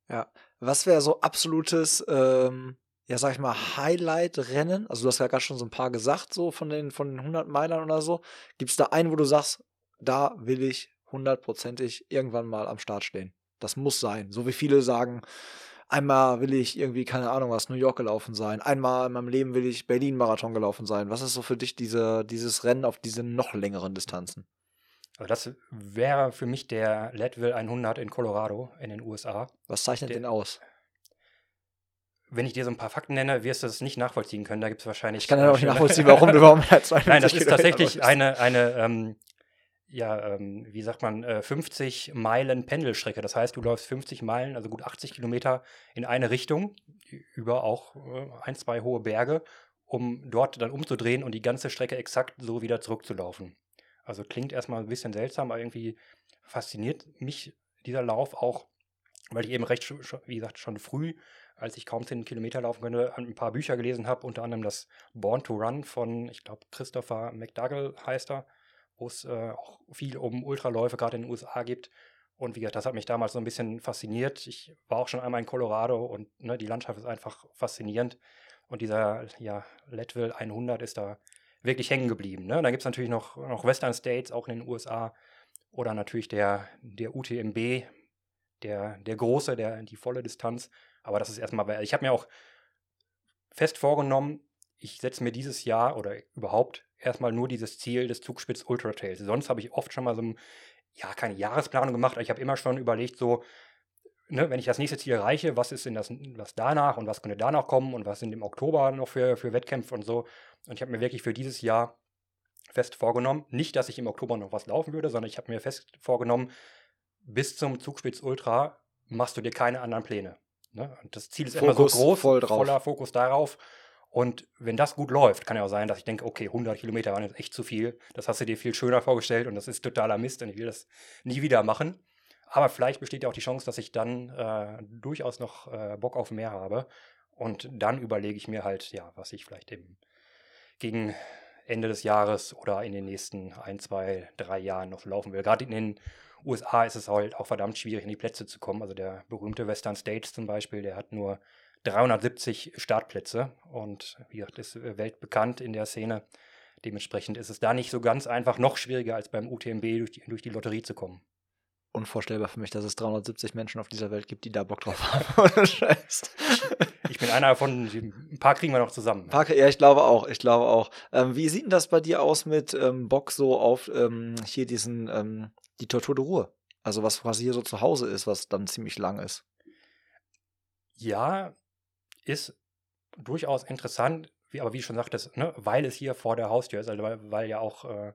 Ja, was wäre so absolutes, ähm, ja, sag ich mal, Highlight-Rennen? Also, du hast ja gerade schon so ein paar gesagt, so von den, von den 100 Meilern oder so. Gibt es da einen, wo du sagst, da will ich hundertprozentig irgendwann mal am Start stehen? Das muss sein. So wie viele sagen, einmal will ich irgendwie, keine Ahnung was, New York gelaufen sein. Einmal in meinem Leben will ich Berlin-Marathon gelaufen sein. Was ist so für dich diese, dieses Rennen auf diese noch längeren Distanzen? Also das wäre für mich der Leadville 100 in Colorado in den USA. Was zeichnet Der- den aus? Wenn ich dir so ein paar Fakten nenne, wirst du es nicht nachvollziehen können. Da gibt es wahrscheinlich. Ich kann ja auch nicht nachvollziehen, warum du überhaupt mehr als 52 Nein, das ist tatsächlich eine, eine ähm, ja, ähm, wie sagt man, äh, 50 Meilen Pendelstrecke. Das heißt, du läufst 50 Meilen, also gut 80 Kilometer in eine Richtung, über auch äh, ein, zwei hohe Berge, um dort dann umzudrehen und die ganze Strecke exakt so wieder zurückzulaufen. Also klingt erstmal ein bisschen seltsam, aber irgendwie fasziniert mich dieser Lauf auch, weil ich eben recht, wie gesagt, schon früh, als ich kaum 10 Kilometer laufen könnte, ein paar Bücher gelesen habe, unter anderem das Born to Run von, ich glaube, Christopher McDougall heißt er, wo es äh, auch viel um Ultraläufe gerade in den USA gibt. Und wie gesagt, das hat mich damals so ein bisschen fasziniert. Ich war auch schon einmal in Colorado und ne, die Landschaft ist einfach faszinierend. Und dieser ja, Leadville 100 ist da wirklich hängen geblieben. Ne? Dann gibt es natürlich noch, noch Western States, auch in den USA. Oder natürlich der, der UTMB, der, der große, der, die volle Distanz. Aber das ist erstmal, ich habe mir auch fest vorgenommen, ich setze mir dieses Jahr oder überhaupt erstmal nur dieses Ziel des Zugspitz Ultra Trails. Sonst habe ich oft schon mal so ein, ja, keine Jahresplanung gemacht, aber ich habe immer schon überlegt, so, ne, wenn ich das nächste Ziel erreiche, was ist denn das, was danach und was könnte danach kommen und was sind im Oktober noch für, für Wettkämpfe und so. Und ich habe mir wirklich für dieses Jahr fest vorgenommen, nicht, dass ich im Oktober noch was laufen würde, sondern ich habe mir fest vorgenommen, bis zum Zugspitz Ultra machst du dir keine anderen Pläne. Ne? Und das Ziel ist immer so Fokus groß, voll drauf. voller Fokus darauf. Und wenn das gut läuft, kann ja auch sein, dass ich denke, okay, 100 Kilometer waren jetzt echt zu viel. Das hast du dir viel schöner vorgestellt und das ist totaler Mist und ich will das nie wieder machen. Aber vielleicht besteht ja auch die Chance, dass ich dann äh, durchaus noch äh, Bock auf mehr habe. Und dann überlege ich mir halt, ja, was ich vielleicht eben gegen Ende des Jahres oder in den nächsten ein, zwei, drei Jahren noch laufen will. Gerade in den USA ist es halt auch verdammt schwierig, in die Plätze zu kommen. Also der berühmte Western States zum Beispiel, der hat nur 370 Startplätze und wie gesagt, ist äh, weltbekannt in der Szene. Dementsprechend ist es da nicht so ganz einfach, noch schwieriger als beim UTMB durch die, durch die Lotterie zu kommen. Unvorstellbar für mich, dass es 370 Menschen auf dieser Welt gibt, die da Bock drauf haben. Ich bin einer davon, ein paar kriegen wir noch zusammen. Ja, ich glaube auch, ich glaube auch. Ähm, wie sieht denn das bei dir aus mit ähm, Bock so auf ähm, hier diesen, ähm, die Tortur de Ruhe? Also was quasi hier so zu Hause ist, was dann ziemlich lang ist. Ja, ist durchaus interessant, wie, aber wie ich schon sagtest, ne, weil es hier vor der Haustür ist, also weil, weil ja auch äh,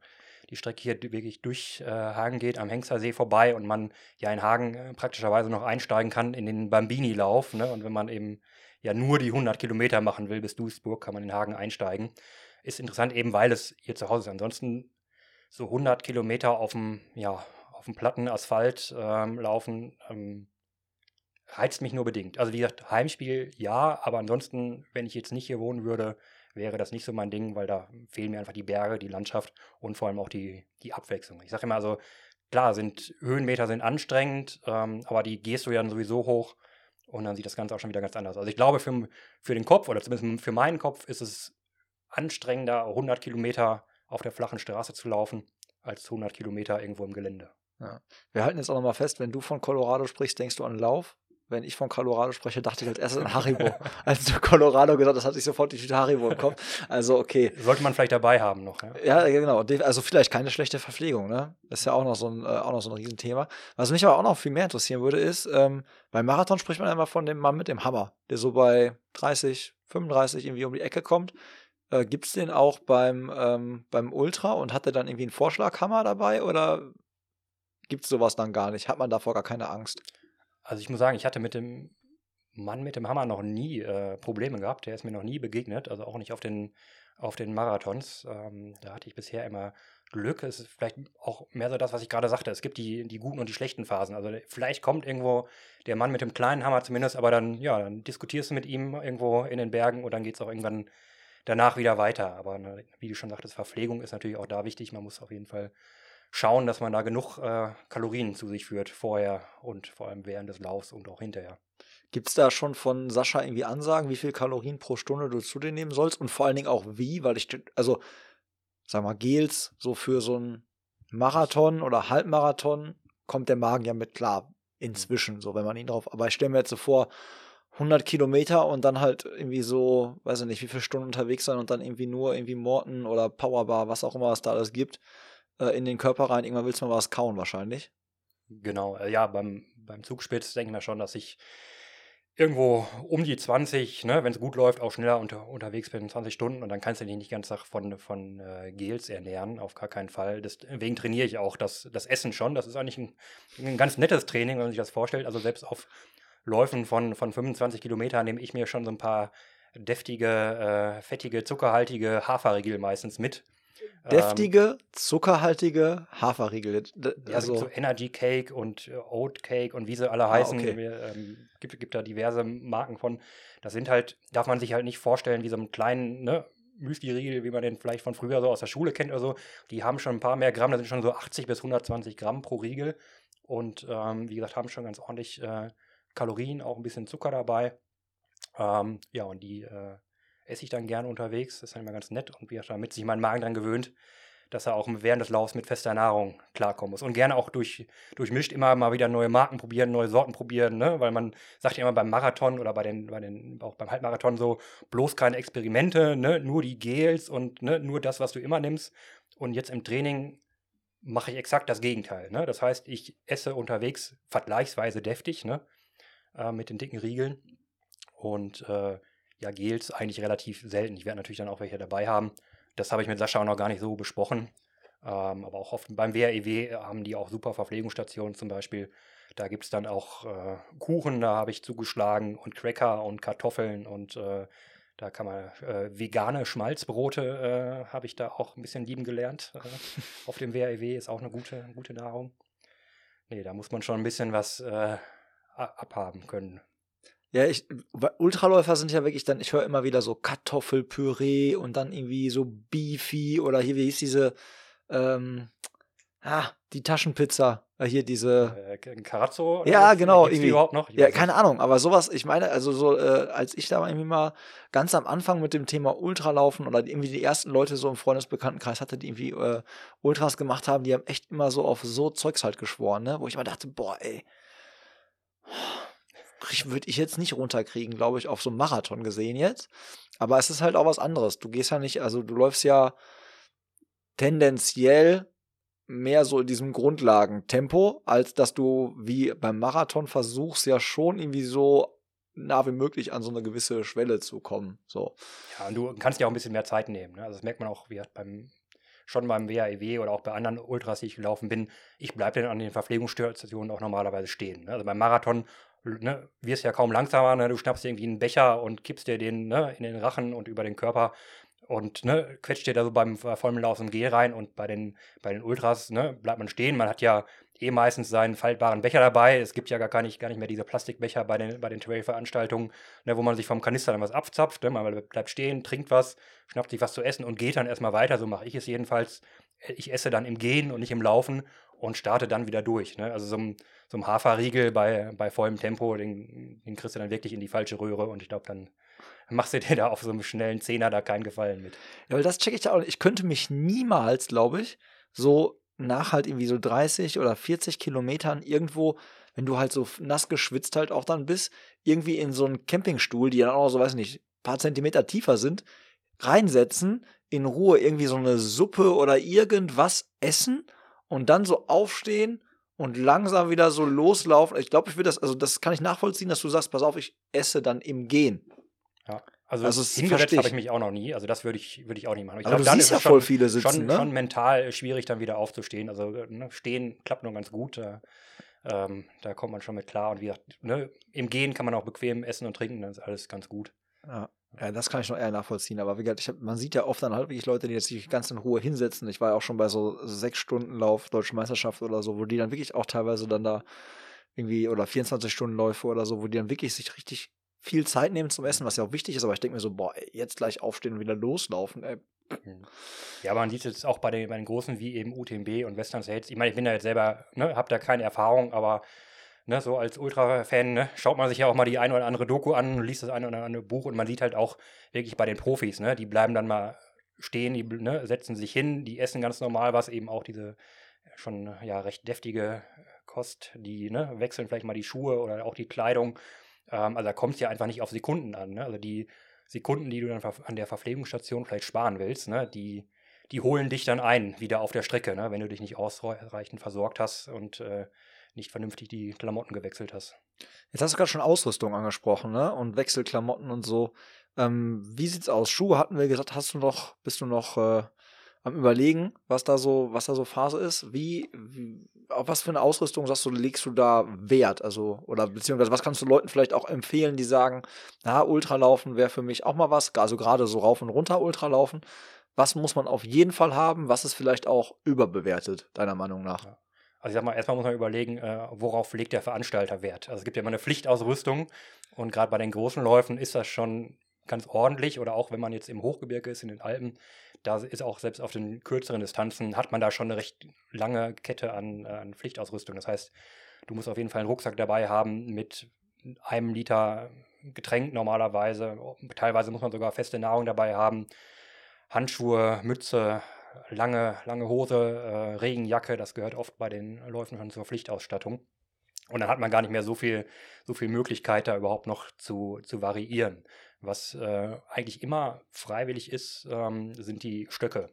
die Strecke hier wirklich durch äh, Hagen geht, am Hengstersee vorbei und man ja in Hagen äh, praktischerweise noch einsteigen kann in den Bambini-Lauf. Ne, und wenn man eben ja nur die 100 Kilometer machen will bis Duisburg, kann man in Hagen einsteigen. Ist interessant eben, weil es hier zu Hause ist. Ansonsten so 100 Kilometer auf dem, ja, auf dem platten Asphalt ähm, laufen, ähm, reizt mich nur bedingt. Also wie gesagt, Heimspiel ja, aber ansonsten, wenn ich jetzt nicht hier wohnen würde, wäre das nicht so mein Ding, weil da fehlen mir einfach die Berge, die Landschaft und vor allem auch die, die Abwechslung. Ich sage immer also, klar, sind Höhenmeter sind anstrengend, ähm, aber die gehst du ja dann sowieso hoch und dann sieht das Ganze auch schon wieder ganz anders. Also ich glaube, für, für den Kopf oder zumindest für meinen Kopf ist es anstrengender, 100 Kilometer auf der flachen Straße zu laufen, als 100 Kilometer irgendwo im Gelände. Wir halten jetzt auch nochmal fest, wenn du von Colorado sprichst, denkst du an Lauf. Wenn ich von Colorado spreche, dachte ich als erstes an Haribo. Als du Colorado gesagt hast, hatte ich sofort die Tüte Haribo im Kopf. Also okay. Sollte man vielleicht dabei haben noch. Ja? Ja, genau. Also vielleicht keine schlechte Verpflegung, ne? Ist ja auch noch so ein, äh, auch noch so ein Riesenthema. Was mich aber auch noch viel mehr interessieren würde, ist, ähm, beim Marathon spricht man immer von dem Mann mit dem Hammer, der so bei 30, 35 irgendwie um die Ecke kommt. Äh, Gibt es den auch beim, ähm, beim Ultra und hat er dann irgendwie einen Vorschlaghammer dabei oder gibt es sowas dann gar nicht? Hat man davor gar keine Angst? Also ich muss sagen, ich hatte mit dem Mann mit dem Hammer noch nie äh, Probleme gehabt. Der ist mir noch nie begegnet, also auch nicht auf den, auf den Marathons. Ähm, da hatte ich bisher immer Glück. Es ist vielleicht auch mehr so das, was ich gerade sagte. Es gibt die, die guten und die schlechten Phasen. Also vielleicht kommt irgendwo der Mann mit dem kleinen Hammer zumindest, aber dann, ja, dann diskutierst du mit ihm irgendwo in den Bergen und dann geht es auch irgendwann danach wieder weiter. Aber ne, wie du schon sagtest, Verpflegung ist natürlich auch da wichtig. Man muss auf jeden Fall schauen, dass man da genug äh, Kalorien zu sich führt, vorher und vor allem während des Laufs und auch hinterher. Gibt es da schon von Sascha irgendwie Ansagen, wie viel Kalorien pro Stunde du zu dir nehmen sollst und vor allen Dingen auch wie? Weil ich, also, sag mal, Gels, so für so ein Marathon oder Halbmarathon kommt der Magen ja mit klar. Inzwischen, so wenn man ihn drauf. Aber ich stelle mir jetzt so vor, 100 Kilometer und dann halt irgendwie so, weiß ich nicht, wie viele Stunden unterwegs sein und dann irgendwie nur irgendwie Morten oder Powerbar, was auch immer es da alles gibt, äh, in den Körper rein. Irgendwann willst du mal was kauen wahrscheinlich. Genau, äh, ja, beim, beim Zugspitz denken wir schon, dass ich irgendwo um die 20, ne, wenn es gut läuft, auch schneller unter, unterwegs bin, 20 Stunden und dann kannst du dich nicht ganz von, von äh, Gels ernähren, auf gar keinen Fall. Deswegen trainiere ich auch das, das Essen schon. Das ist eigentlich ein, ein ganz nettes Training, wenn man sich das vorstellt. Also selbst auf Läufen von, von 25 Kilometern nehme ich mir schon so ein paar deftige, äh, fettige, zuckerhaltige Haferriegel meistens mit. Deftige, zuckerhaltige Haferriegel. D- Ja, Also, so Energy Cake und äh, Oat Cake und wie sie alle heißen. okay. Wir, ähm, gibt, gibt da diverse Marken von. Das sind halt, darf man sich halt nicht vorstellen wie so einen kleinen ne, Müsli-Riegel, wie man den vielleicht von früher so aus der Schule kennt oder so. Die haben schon ein paar mehr Gramm, da sind schon so 80 bis 120 Gramm pro Riegel. Und ähm, wie gesagt, haben schon ganz ordentlich äh, Kalorien, auch ein bisschen Zucker dabei. Ähm, ja, und die äh, esse ich dann gerne unterwegs. Das ist dann immer ganz nett. Und wie gesagt, damit sich mein Magen dran gewöhnt, dass er auch während des Laufs mit fester Nahrung klarkommen muss. Und gerne auch durch, durchmischt immer mal wieder neue Marken probieren, neue Sorten probieren, ne? weil man sagt ja immer beim Marathon oder bei den, bei den, auch beim Halbmarathon so, bloß keine Experimente, ne? nur die Gels und ne? nur das, was du immer nimmst. Und jetzt im Training mache ich exakt das Gegenteil. Ne? Das heißt, ich esse unterwegs vergleichsweise deftig, ne? äh, mit den dicken Riegeln. Und äh, ja, Gels eigentlich relativ selten. Ich werde natürlich dann auch welche dabei haben. Das habe ich mit Sascha auch noch gar nicht so besprochen. Ähm, aber auch oft beim WREW haben die auch super Verpflegungsstationen zum Beispiel. Da gibt es dann auch äh, Kuchen, da habe ich zugeschlagen und Cracker und Kartoffeln und äh, da kann man äh, vegane Schmalzbrote äh, habe ich da auch ein bisschen lieben gelernt. Äh, auf dem WREW ist auch eine gute, gute Nahrung. Nee, da muss man schon ein bisschen was äh, abhaben können. Ja, ich, weil Ultraläufer sind ja wirklich dann, ich höre immer wieder so Kartoffelpüree und dann irgendwie so Beefy oder hier, wie hieß diese, ähm, ah, die Taschenpizza, äh, hier diese, Äh, Ja, genau, Gibt's die irgendwie. überhaupt noch? Ich Ja, keine Ahnung, aber sowas, ich meine, also so, äh, als ich da irgendwie mal ganz am Anfang mit dem Thema Ultralaufen oder irgendwie die ersten Leute so im Freundesbekanntenkreis hatte, die irgendwie äh, Ultras gemacht haben, die haben echt immer so auf so Zeugs halt geschworen, ne? Wo ich immer dachte, boah, ey, würde ich jetzt nicht runterkriegen, glaube ich, auf so einem Marathon gesehen jetzt. Aber es ist halt auch was anderes. Du gehst ja nicht, also du läufst ja tendenziell mehr so in diesem Grundlagentempo, als dass du wie beim Marathon versuchst, ja schon irgendwie so nah wie möglich an so eine gewisse Schwelle zu kommen. So. Ja, und du kannst ja auch ein bisschen mehr Zeit nehmen. Ne? Also das merkt man auch wie beim, schon beim WAEW oder auch bei anderen Ultras, die ich gelaufen bin. Ich bleibe dann an den Verpflegungsstationen auch normalerweise stehen. Ne? Also beim Marathon ne, wirst ja kaum langsamer. Ne? Du schnappst dir irgendwie einen Becher und kippst dir den ne, in den Rachen und über den Körper und ne, quetscht dir da so beim vollen Lauf ein Gel rein und bei den, bei den Ultras ne, bleibt man stehen. Man hat ja eh meistens seinen faltbaren Becher dabei. Es gibt ja gar nicht, gar nicht mehr diese Plastikbecher bei den, bei den Trail-Veranstaltungen, ne, wo man sich vom Kanister dann was abzapft. Ne? Man bleibt stehen, trinkt was, schnappt sich was zu essen und geht dann erstmal weiter. So mache ich es jedenfalls. Ich esse dann im Gehen und nicht im Laufen und starte dann wieder durch. Ne? Also so ein, so ein Haferriegel bei, bei vollem Tempo, den, den kriegst du dann wirklich in die falsche Röhre und ich glaube, dann machst du dir da auf so einem schnellen Zehner da keinen Gefallen mit. Ja, weil das checke ich ja auch. Ich könnte mich niemals, glaube ich, so nach halt irgendwie so 30 oder 40 Kilometern irgendwo, wenn du halt so nass geschwitzt halt auch dann bist, irgendwie in so einen Campingstuhl, die dann auch so, weiß nicht, paar Zentimeter tiefer sind, reinsetzen, in Ruhe irgendwie so eine Suppe oder irgendwas essen und dann so aufstehen und langsam wieder so loslaufen. Ich glaube, ich will das, also das kann ich nachvollziehen, dass du sagst, pass auf, ich esse dann im Gehen. Ja. Also, Also, hingesetzt habe ich. ich mich auch noch nie. Also das würde ich, würde ich auch nicht machen. Ich Aber glaub, du dann siehst ist ja es voll schon, viele sitzen, schon, ne? schon mental schwierig, dann wieder aufzustehen. Also ne, stehen klappt nur ganz gut. Äh, ähm, da kommt man schon mit klar. Und wie gesagt, ne, im Gehen kann man auch bequem essen und trinken, dann ist alles ganz gut. Ja. Ja, das kann ich noch eher nachvollziehen. Aber wie gesagt, ich hab, man sieht ja oft dann halt wirklich Leute, die jetzt sich ganz in Ruhe hinsetzen. Ich war ja auch schon bei so sechs Stunden Lauf, Deutsche Meisterschaft oder so, wo die dann wirklich auch teilweise dann da irgendwie oder 24 Stunden Läufe oder so, wo die dann wirklich sich richtig viel Zeit nehmen zum Essen, was ja auch wichtig ist. Aber ich denke mir so, boah, jetzt gleich aufstehen und wieder loslaufen. Ey. Ja, aber man sieht es auch bei den, bei den großen wie eben UTMB und Western States. Ich meine, ich bin da jetzt selber, ne, habe da keine Erfahrung, aber ne, so als Ultra-Fan ne, schaut man sich ja auch mal die eine oder andere Doku an, liest das eine oder andere Buch und man sieht halt auch wirklich bei den Profis, ne, die bleiben dann mal stehen, die ne, setzen sich hin, die essen ganz normal was, eben auch diese schon ja recht deftige Kost, die ne, wechseln vielleicht mal die Schuhe oder auch die Kleidung. Ähm, also da kommt es ja einfach nicht auf Sekunden an. Ne? Also die Sekunden, die du dann an der Verpflegungsstation vielleicht sparen willst, ne, die, die holen dich dann ein, wieder auf der Strecke, ne, wenn du dich nicht ausreichend versorgt hast und äh, nicht vernünftig die Klamotten gewechselt hast. Jetzt hast du gerade schon Ausrüstung angesprochen, ne? Und Wechselklamotten und so. Ähm, wie sieht's aus? Schuhe hatten wir gesagt, hast du noch, bist du noch äh, am überlegen, was da so, was da so Phase ist? Wie, wie, auf was für eine Ausrüstung sagst du, legst du da Wert? Also, oder beziehungsweise was kannst du Leuten vielleicht auch empfehlen, die sagen, na, Ultralaufen wäre für mich auch mal was, also gerade so rauf und runter Ultralaufen. Was muss man auf jeden Fall haben? Was ist vielleicht auch überbewertet, deiner Meinung nach? Ja. Also ich sag mal, erstmal muss man überlegen, äh, worauf legt der Veranstalter Wert. Also es gibt ja immer eine Pflichtausrüstung und gerade bei den großen Läufen ist das schon ganz ordentlich oder auch wenn man jetzt im Hochgebirge ist, in den Alpen, da ist auch selbst auf den kürzeren Distanzen, hat man da schon eine recht lange Kette an, an Pflichtausrüstung. Das heißt, du musst auf jeden Fall einen Rucksack dabei haben mit einem Liter Getränk normalerweise. Teilweise muss man sogar feste Nahrung dabei haben. Handschuhe, Mütze, lange, lange Hose, äh, Regenjacke, das gehört oft bei den Läufen schon zur Pflichtausstattung. Und dann hat man gar nicht mehr so viel, so viel Möglichkeit, da überhaupt noch zu, zu variieren. Was äh, eigentlich immer freiwillig ist, ähm, sind die Stöcke.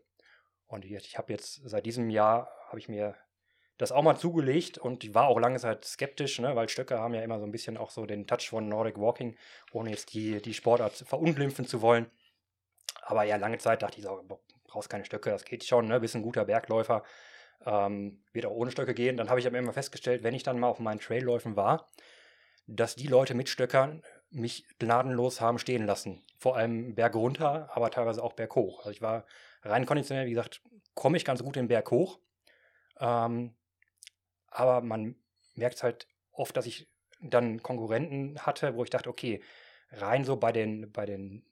Und ich, habe jetzt seit diesem Jahr, habe ich mir das auch mal zugelegt und ich war auch lange Zeit skeptisch, ne, weil Stöcke haben ja immer so ein bisschen auch so den Touch von Nordic Walking, ohne jetzt die, die Sportart verunglimpfen zu wollen. Aber ja, lange Zeit dachte ich so, brauchst keine Stöcke, das geht schon, ne? Bist ein guter Bergläufer, ähm, wird auch ohne Stöcke gehen. Dann habe ich aber immer festgestellt, wenn ich dann mal auf meinen Trailläufen war, dass die Leute mit Stöckern mich gnadenlos haben stehen lassen. Vor allem Berg runter, aber teilweise auch Berg hoch. Also ich war rein konditionell, wie gesagt, komme ich ganz gut den Berg hoch. Ähm, aber man merkt halt oft, dass ich dann Konkurrenten hatte, wo ich dachte, okay, rein so bei den, bei den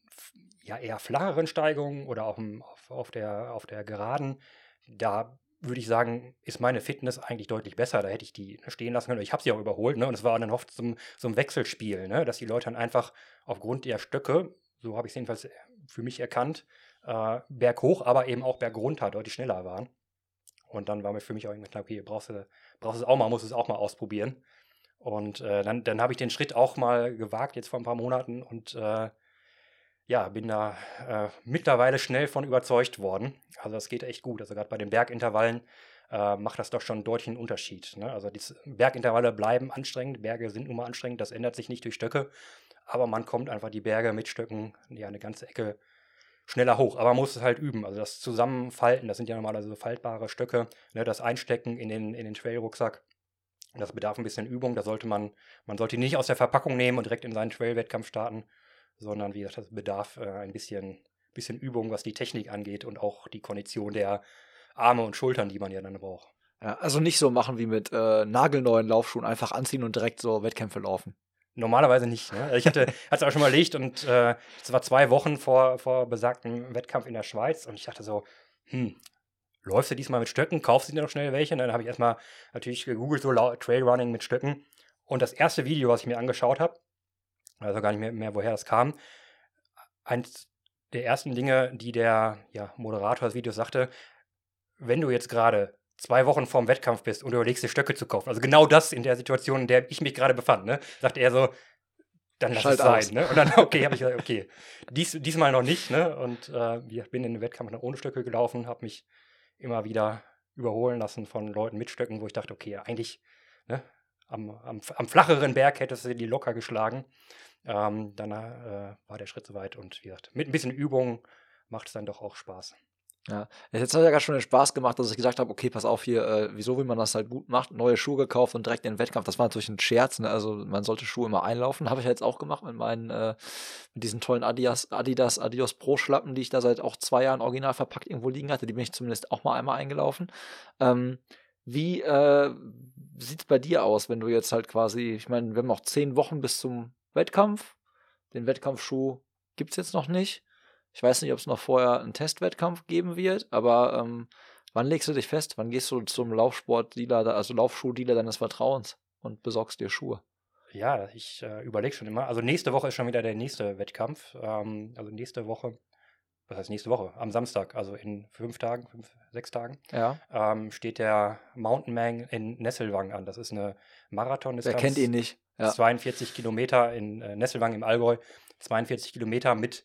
ja eher flacheren Steigungen oder auf, auf, auf, der, auf der Geraden, da würde ich sagen, ist meine Fitness eigentlich deutlich besser. Da hätte ich die stehen lassen können. Ich habe sie auch überholt. Ne? Und es war dann oft so ein, so ein Wechselspiel, ne? dass die Leute dann einfach aufgrund der Stöcke, so habe ich es jedenfalls für mich erkannt, äh, berghoch, aber eben auch bergunter deutlich schneller waren. Und dann war mir für mich auch irgendwie klar, okay, brauchst du, brauchst es auch mal, musst es auch mal ausprobieren. Und äh, dann, dann habe ich den Schritt auch mal gewagt, jetzt vor ein paar Monaten und äh, ja, bin da äh, mittlerweile schnell von überzeugt worden. Also das geht echt gut. Also gerade bei den Bergintervallen äh, macht das doch schon einen deutlichen Unterschied. Ne? Also die Bergintervalle bleiben anstrengend, Berge sind nun mal anstrengend, das ändert sich nicht durch Stöcke, aber man kommt einfach die Berge mit Stöcken ja eine ganze Ecke schneller hoch. Aber man muss es halt üben. Also das Zusammenfalten, das sind ja normalerweise faltbare Stöcke, ne? das Einstecken in den, in den Trailrucksack. Das bedarf ein bisschen Übung. Da sollte man, man sollte ihn nicht aus der Verpackung nehmen und direkt in seinen Trail-Wettkampf starten, sondern wie gesagt, das bedarf äh, ein bisschen, bisschen Übung, was die Technik angeht und auch die Kondition der Arme und Schultern, die man ja dann braucht. Ja, also nicht so machen wie mit äh, nagelneuen Laufschuhen, einfach anziehen und direkt so Wettkämpfe laufen. Normalerweise nicht. Ne? Ich hatte es auch schon mal erlegt und äh, es war zwei Wochen vor, vor besagtem Wettkampf in der Schweiz und ich dachte so, hm, läufst du diesmal mit Stöcken, kaufst du dir noch schnell welche? Und dann habe ich erstmal natürlich gegoogelt, so Trailrunning mit Stöcken. Und das erste Video, was ich mir angeschaut habe, also gar nicht mehr, mehr woher das kam. Eins der ersten Dinge, die der ja, Moderator des Videos sagte, wenn du jetzt gerade zwei Wochen vorm Wettkampf bist und du überlegst dir Stöcke zu kaufen, also genau das in der Situation, in der ich mich gerade befand, ne, sagte er so, dann lass Schalt es sein. Ne? Und dann, okay, habe ich gesagt, okay, dies, diesmal noch nicht. Ne? Und äh, ich bin in den Wettkampf dann ohne Stöcke gelaufen, habe mich immer wieder überholen lassen von Leuten mit Stöcken, wo ich dachte, okay, eigentlich ne, am, am, am flacheren Berg hättest du die locker geschlagen. Ähm, dann äh, war der Schritt soweit und wie gesagt, mit ein bisschen Übung macht es dann doch auch Spaß. Ja, jetzt hat ja gerade schon den Spaß gemacht, dass ich gesagt habe, okay, pass auf hier, äh, wieso, wie man das halt gut macht, neue Schuhe gekauft und direkt in den Wettkampf. Das war natürlich ein Scherz, ne? Also man sollte Schuhe immer einlaufen. Habe ich ja jetzt auch gemacht mit meinen, äh, mit diesen tollen Adidas, Adidas, Adios Pro Schlappen, die ich da seit auch zwei Jahren original verpackt irgendwo liegen hatte. Die bin ich zumindest auch mal einmal eingelaufen. Ähm, wie äh, sieht es bei dir aus, wenn du jetzt halt quasi, ich meine, wir haben noch zehn Wochen bis zum Wettkampf. Den Wettkampfschuh gibt es jetzt noch nicht. Ich weiß nicht, ob es noch vorher einen Testwettkampf geben wird, aber ähm, wann legst du dich fest? Wann gehst du zum Laufsportdealer, also Laufschuhdealer deines Vertrauens und besorgst dir Schuhe? Ja, ich äh, überlege schon immer. Also nächste Woche ist schon wieder der nächste Wettkampf. Ähm, also nächste Woche, was heißt nächste Woche? Am Samstag, also in fünf Tagen, fünf, sechs Tagen, Ja. ähm, steht der Mountain Man in Nesselwang an. Das ist eine marathon Wer kennt ihn nicht? Ja. 42 Kilometer in äh, Nesselwang im Allgäu. 42 Kilometer mit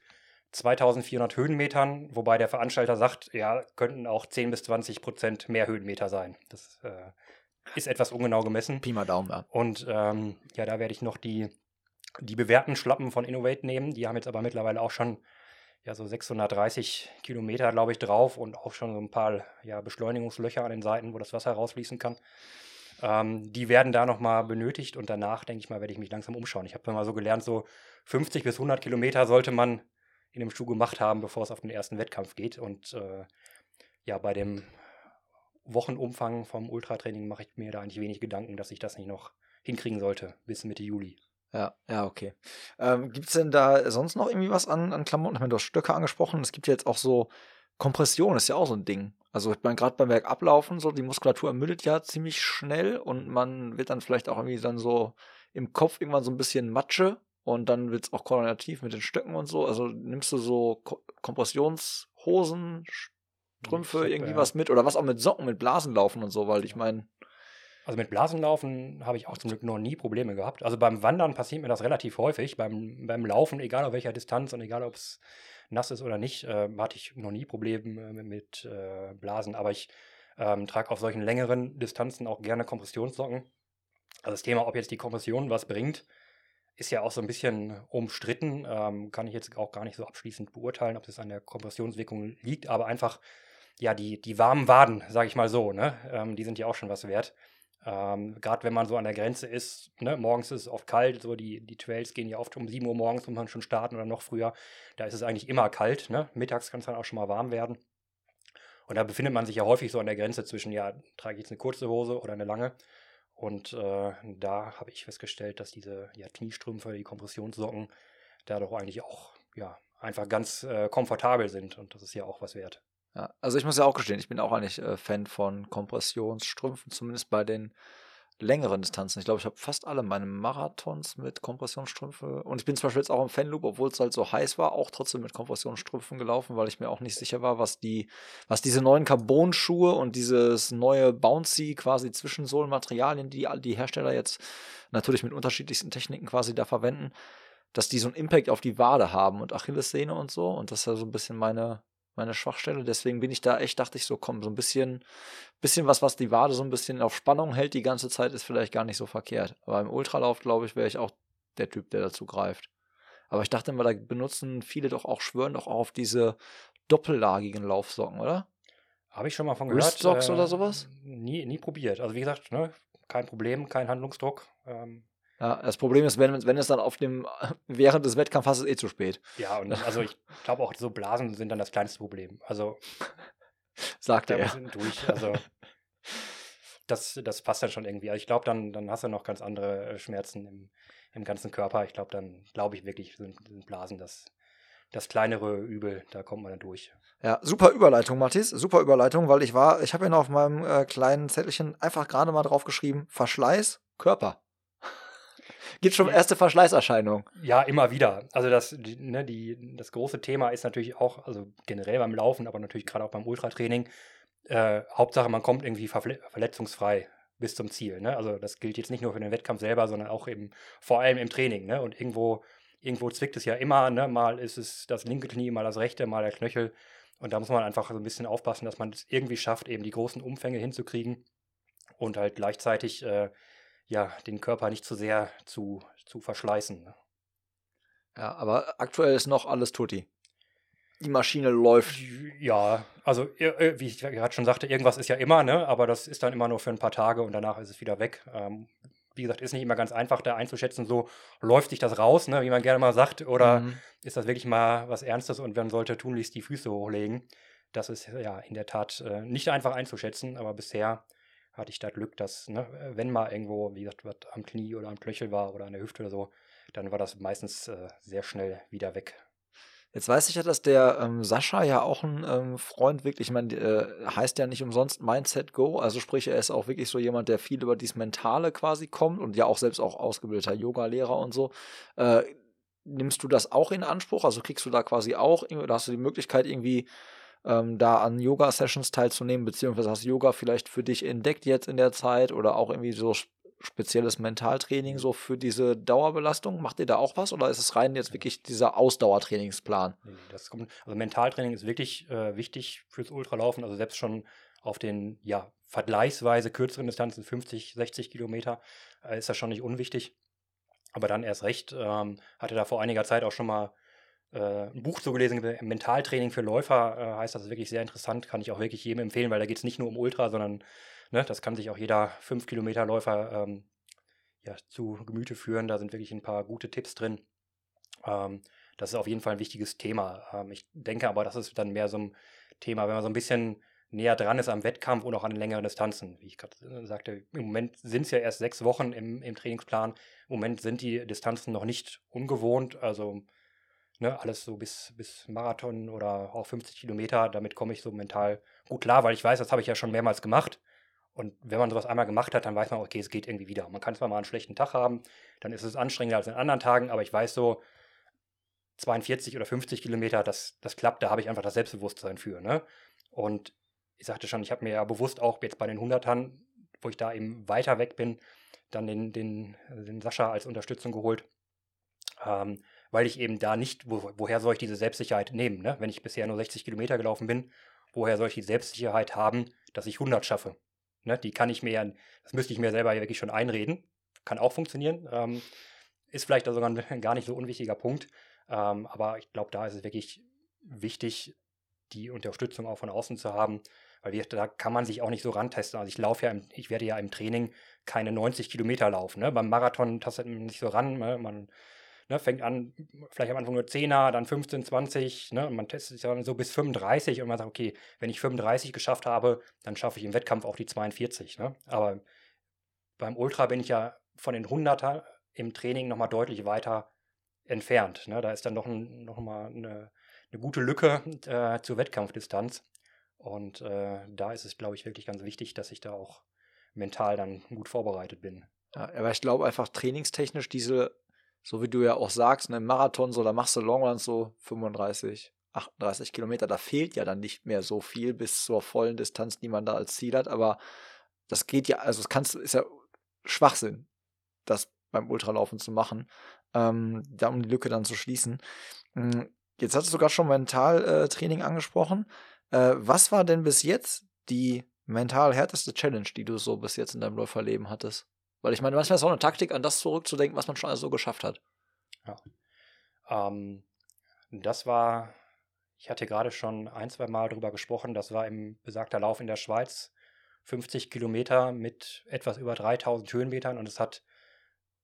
2400 Höhenmetern, wobei der Veranstalter sagt, ja, könnten auch 10 bis 20 Prozent mehr Höhenmeter sein. Das äh, ist etwas ungenau gemessen. Pi mal Daumen, ja. Und ähm, ja, da werde ich noch die, die bewährten Schlappen von Innovate nehmen. Die haben jetzt aber mittlerweile auch schon ja, so 630 Kilometer, glaube ich, drauf und auch schon so ein paar ja, Beschleunigungslöcher an den Seiten, wo das Wasser rausfließen kann. Ähm, die werden da nochmal benötigt und danach, denke ich mal, werde ich mich langsam umschauen. Ich habe mal so gelernt, so 50 bis 100 Kilometer sollte man in dem Schuh gemacht haben, bevor es auf den ersten Wettkampf geht. Und äh, ja, bei dem Wochenumfang vom Ultratraining mache ich mir da eigentlich wenig Gedanken, dass ich das nicht noch hinkriegen sollte bis Mitte Juli. Ja, ja, okay. Ähm, gibt es denn da sonst noch irgendwie was an, an Klamotten? Ich meine, du hast Stöcke angesprochen. Es gibt ja jetzt auch so Kompression, ist ja auch so ein Ding. Also ich meine, gerade beim Bergablaufen, so die Muskulatur ermüdet ja ziemlich schnell und man wird dann vielleicht auch irgendwie dann so im Kopf irgendwann so ein bisschen Matsche und dann wird es auch koordinativ mit den Stöcken und so. Also nimmst du so Ko Kompressionshosen, Strümpfe, irgendwie was mit oder was auch mit Socken, mit Blasen laufen und so, weil ich meine, Also mit Blasenlaufen habe ich auch zum Glück noch nie Probleme gehabt. Also beim Wandern passiert mir das relativ häufig. Beim, beim Laufen, egal auf welcher Distanz und egal ob es nass ist oder nicht, äh, hatte ich noch nie Probleme mit, mit äh, Blasen. Aber ich ähm, trage auf solchen längeren Distanzen auch gerne Kompressionssocken. Also das Thema, ob jetzt die Kompression was bringt, ist ja auch so ein bisschen umstritten. Ähm, kann ich jetzt auch gar nicht so abschließend beurteilen, ob es an der Kompressionswirkung liegt. Aber einfach, ja, die, die warmen Waden, sage ich mal so, ne? Ähm, die sind ja auch schon was wert. Ähm, Gerade wenn man so an der Grenze ist, ne, morgens ist es oft kalt, so die, die Trails gehen ja oft um 7 Uhr morgens, muss man schon starten oder noch früher. Da ist es eigentlich immer kalt, ne? Mittags kann es dann auch schon mal warm werden. Und da befindet man sich ja häufig so an der Grenze zwischen, ja, trage ich jetzt eine kurze Hose oder eine lange. Und äh, da habe ich festgestellt, dass diese ja, Kniestrümpfe, die Kompressionssocken, da doch eigentlich auch ja, einfach ganz äh, komfortabel sind. Und das ist ja auch was wert. Ja, also ich muss ja auch gestehen, ich bin auch eigentlich äh, Fan von Kompressionsstrümpfen, zumindest bei den längeren Distanzen. Ich glaube, ich habe fast alle meine Marathons mit Kompressionsstrümpfe und ich bin zum Beispiel jetzt auch im Fanloop, obwohl es halt so heiß war, auch trotzdem mit Kompressionsstrümpfen gelaufen, weil ich mir auch nicht sicher war, was die, was diese neuen Carbon-Schuhe und dieses neue Bouncy quasi Zwischensohlenmaterialien, die die Hersteller jetzt natürlich mit unterschiedlichsten Techniken quasi da verwenden, dass die so einen Impact auf die Wade haben und Achillessehne und so und das ist ja so ein bisschen meine meine Schwachstelle. Deswegen bin ich da echt, dachte ich so, komm, so ein bisschen, bisschen was, was die Wade so ein bisschen auf Spannung hält die ganze Zeit, ist vielleicht gar nicht so verkehrt. Aber im Ultralauf, glaube ich, wäre ich auch der Typ, der dazu greift. Aber ich dachte immer, da benutzen viele doch auch, schwören doch auch auf diese doppellagigen Laufsocken, oder? Habe ich schon mal von gehört. Wristsocks oder sowas? Nie, nie probiert. Also wie gesagt, ne, kein Problem, kein Handlungsdruck. Ähm, Ja, das Problem ist, wenn, wenn es dann auf dem, während des Wettkampfs ist es eh zu spät. ja, und also ich glaube auch, so Blasen sind dann das kleinste Problem. Also Sagte da er. durch. Also das, das passt dann schon irgendwie. Also ich glaube, dann, dann hast du noch ganz andere äh, Schmerzen im, im ganzen Körper. Ich glaube, dann glaube ich wirklich, sind, sind Blasen das, das kleinere Übel. Da kommt man dann durch. Ja, super Überleitung, Mathis. Super Überleitung, weil ich war, ich habe ja noch auf meinem äh, kleinen Zettelchen einfach gerade mal drauf geschrieben, Verschleiß, Körper. Gibt schon erste Verschleißerscheinungen. Ja, immer wieder. Also das, ne, die, das große Thema ist natürlich auch, also generell beim Laufen, aber natürlich gerade auch beim Ultratraining, äh, Hauptsache man kommt irgendwie verletzungsfrei bis zum Ziel. Ne? Also das gilt jetzt nicht nur für den Wettkampf selber, sondern auch eben vor allem im Training. Ne? Und irgendwo, irgendwo zwickt es ja immer. Ne? Mal ist es das linke Knie, mal das rechte, mal der Knöchel. Und da muss man einfach so ein bisschen aufpassen, dass man es irgendwie schafft, eben die großen Umfänge hinzukriegen und halt gleichzeitig äh, ja, den Körper nicht zu sehr zu, zu verschleißen. Ne? Ja, aber aktuell ist noch alles tutti. die Maschine läuft. Ja, also wie ich gerade schon sagte, irgendwas ist ja immer, ne? aber das ist dann immer nur für ein paar Tage und danach ist es wieder weg. Ähm, wie gesagt, ist nicht immer ganz einfach da einzuschätzen, so läuft sich das raus, ne? wie man gerne mal sagt, oder mhm. ist das wirklich mal was Ernstes und man sollte tunlichst die Füße hochlegen. Das ist ja in der Tat äh, nicht einfach einzuschätzen, aber bisher hatte ich da Glück, dass, ne, wenn mal irgendwo, wie gesagt, was am Knie oder am Knöchel war oder an der Hüfte oder so, dann war das meistens äh, sehr schnell wieder weg. Jetzt weiß ich ja, dass der ähm, Sascha ja auch ein ähm, Freund wirklich, ich meine, äh, heißt ja nicht umsonst Mindset Go, also sprich, er ist auch wirklich so jemand, der viel über dieses Mentale quasi kommt und ja auch selbst auch ausgebildeter Yoga-Lehrer und so. Äh, nimmst du das auch in Anspruch? Also kriegst du da quasi auch, oder hast du die Möglichkeit irgendwie ähm, da an Yoga-Sessions teilzunehmen, beziehungsweise hast Yoga vielleicht für dich entdeckt jetzt in der Zeit oder auch irgendwie so spezielles Mentaltraining so für diese Dauerbelastung? Macht ihr da auch was oder ist es rein jetzt wirklich dieser Ausdauertrainingsplan? Das kommt, also Mentaltraining ist wirklich äh, wichtig fürs Ultralaufen, also selbst schon auf den ja, vergleichsweise kürzeren Distanzen, 50, 60 Kilometer, äh, ist das schon nicht unwichtig. Aber dann erst recht, ähm, hatte da vor einiger Zeit auch schon mal ein Buch so gelesen, Mentaltraining für Läufer, äh, heißt das ist wirklich sehr interessant, kann ich auch wirklich jedem empfehlen, weil da geht es nicht nur um Ultra, sondern ne, das kann sich auch jeder 5-Kilometer-Läufer ähm, ja, zu Gemüte führen. Da sind wirklich ein paar gute Tipps drin. Ähm, das ist auf jeden Fall ein wichtiges Thema. Ähm, ich denke aber, das ist dann mehr so ein Thema, wenn man so ein bisschen näher dran ist am Wettkampf und auch an längeren Distanzen. Wie ich gerade äh, sagte, im Moment sind es ja erst sechs Wochen im, im Trainingsplan. Im Moment sind die Distanzen noch nicht ungewohnt. Also Ne, alles so bis, bis Marathon oder auch 50 Kilometer, damit komme ich so mental gut klar, weil ich weiß, das habe ich ja schon mehrmals gemacht. Und wenn man sowas einmal gemacht hat, dann weiß man, okay, es geht irgendwie wieder. Man kann zwar mal einen schlechten Tag haben, dann ist es anstrengender als in anderen Tagen, aber ich weiß so, 42 oder 50 Kilometer, das, das klappt, da habe ich einfach das Selbstbewusstsein für. Ne? Und ich sagte schon, ich habe mir ja bewusst auch jetzt bei den 100ern, wo ich da eben weiter weg bin, dann den, den, den Sascha als Unterstützung geholt. Ähm, weil ich eben da nicht, wo, woher soll ich diese Selbstsicherheit nehmen? Ne? Wenn ich bisher nur 60 Kilometer gelaufen bin, woher soll ich die Selbstsicherheit haben, dass ich 100 schaffe? Ne? Die kann ich mir ja, das müsste ich mir selber ja wirklich schon einreden. Kann auch funktionieren. Ähm, ist vielleicht sogar ein gar nicht so unwichtiger Punkt. Ähm, aber ich glaube, da ist es wirklich wichtig, die Unterstützung auch von außen zu haben, weil wir, da kann man sich auch nicht so rantesten. Also ich laufe ja, im, ich werde ja im Training keine 90 Kilometer laufen. Ne? Beim Marathon tastet man nicht so ran. Ne? Man Ne, fängt an, vielleicht am Anfang nur 10er, dann 15, 20, ne, und man testet sich dann so bis 35 und man sagt, okay, wenn ich 35 geschafft habe, dann schaffe ich im Wettkampf auch die 42. Ne? Aber beim Ultra bin ich ja von den 100er im Training nochmal deutlich weiter entfernt. Ne? Da ist dann noch, ein, noch mal eine, eine gute Lücke äh, zur Wettkampfdistanz. Und äh, da ist es, glaube ich, wirklich ganz wichtig, dass ich da auch mental dann gut vorbereitet bin. Ja, aber ich glaube einfach trainingstechnisch diese so wie du ja auch sagst, ne, im Marathon, so, da machst du Longruns so 35, 38 Kilometer, da fehlt ja dann nicht mehr so viel bis zur vollen Distanz, die man da als Ziel hat, aber das geht ja, also es kannst, ist ja Schwachsinn, das beim Ultralaufen zu machen, ähm, da um die Lücke dann zu schließen. Hm, jetzt hast du sogar schon Mentaltraining äh, angesprochen. Äh, was war denn bis jetzt die mental härteste Challenge, die du so bis jetzt in deinem Läuferleben hattest? Weil ich meine, manchmal ist es auch eine Taktik, an das zurückzudenken, was man schon alles so geschafft hat. Ja. Ähm, das war, ich hatte gerade schon ein, zwei Mal darüber gesprochen, das war im besagter Lauf in der Schweiz. 50 Kilometer mit etwas über 3000 Höhenmetern und es hat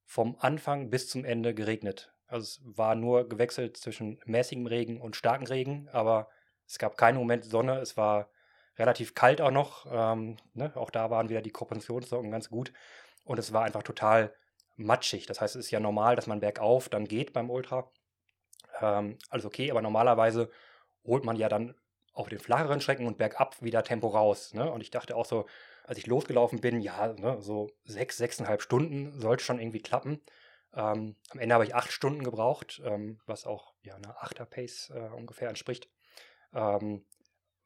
vom Anfang bis zum Ende geregnet. Also es war nur gewechselt zwischen mäßigem Regen und starkem Regen, aber es gab keinen Moment Sonne. Es war relativ kalt auch noch. Ähm, ne? Auch da waren wieder die Kompensationssorgen ganz gut und es war einfach total matschig. Das heißt, es ist ja normal, dass man bergauf dann geht beim Ultra. Ähm, alles okay, aber normalerweise holt man ja dann auf den flacheren Strecken und bergab wieder Tempo raus. Ne? Und ich dachte auch so, als ich losgelaufen bin, ja, ne, so sechs, sechseinhalb Stunden sollte schon irgendwie klappen. Ähm, am Ende habe ich acht Stunden gebraucht, ähm, was auch ja, einer Achter-Pace äh, ungefähr entspricht. Ähm,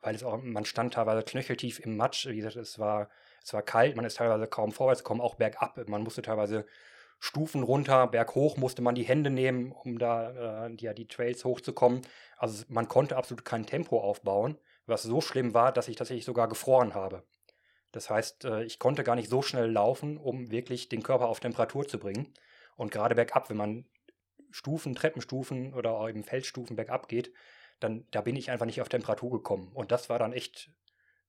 weil es auch, man stand teilweise knöcheltief im Matsch. Wie gesagt, es war es war kalt, man ist teilweise kaum vorwärts gekommen, auch bergab. Man musste teilweise Stufen runter, berghoch musste man die Hände nehmen, um da äh, die, die Trails hochzukommen. Also man konnte absolut kein Tempo aufbauen, was so schlimm war, dass ich tatsächlich sogar gefroren habe. Das heißt, äh, ich konnte gar nicht so schnell laufen, um wirklich den Körper auf Temperatur zu bringen. Und gerade bergab, wenn man Stufen, Treppenstufen oder auch eben Feldstufen bergab geht, dann, da bin ich einfach nicht auf Temperatur gekommen. Und das war dann echt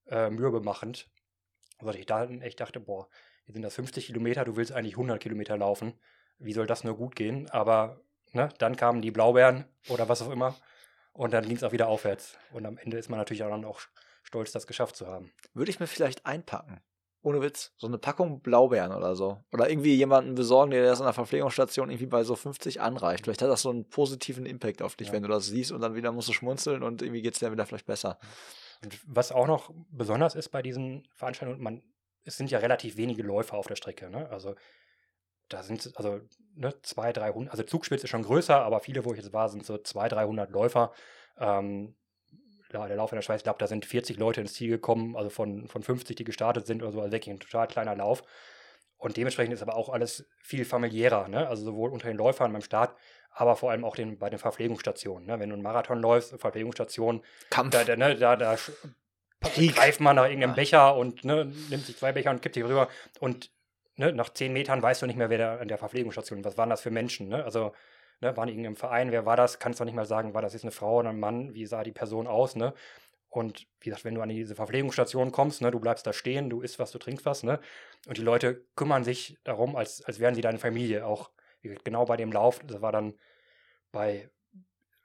äh, mürbemachend. Also ich da echt dachte, boah, hier sind das 50 Kilometer, du willst eigentlich 100 Kilometer laufen. Wie soll das nur gut gehen? Aber ne, dann kamen die Blaubeeren oder was auch immer. Und dann ging es auch wieder aufwärts. Und am Ende ist man natürlich auch dann auch stolz, das geschafft zu haben. Würde ich mir vielleicht einpacken. Ohne Witz. So eine Packung Blaubeeren oder so. Oder irgendwie jemanden besorgen, der das an der Verpflegungsstation irgendwie bei so 50 anreicht. Vielleicht hat das so einen positiven Impact auf dich, Ja. wenn du das siehst und dann wieder musst du schmunzeln und irgendwie geht es dir wieder vielleicht besser. Und was auch noch besonders ist bei diesen Veranstaltungen, man, es sind ja relativ wenige Läufer auf der Strecke. Ne? Also da sind also ne, 200, 300, also Zugspitze ist schon größer, aber viele, wo ich jetzt war, sind so 200, 300 Läufer. Ähm, der Lauf in der Schweiz, ich glaube, da sind 40 Leute ins Ziel gekommen, also von, von 50, die gestartet sind oder so, also wirklich ein total kleiner Lauf. Und dementsprechend ist aber auch alles viel familiärer, ne? also sowohl unter den Läufern beim Start, aber vor allem auch den, bei den Verpflegungsstationen. Ne? Wenn du einen Marathon läufst, Verpflegungsstation, Kampf. da, da, ne, da, da Krieg. greift man nach irgendeinem Ja. Becher und ne, nimmt sich zwei Becher und kippt die rüber. Und ne, nach zehn Metern weißt du nicht mehr, wer da an der Verpflegungsstation Was waren das für Menschen? Ne? Also, ne, waren die in irgendeinem Verein? Wer war das? Kannst du nicht mal sagen, war das jetzt eine Frau oder ein Mann? Wie sah die Person aus? Ne? Und wie gesagt, wenn du an diese Verpflegungsstation kommst, ne, du bleibst da stehen, du isst was, du trinkst was, ne? Und die Leute kümmern sich darum, als, als wären sie deine Familie. Auch genau bei dem Lauf, das war dann bei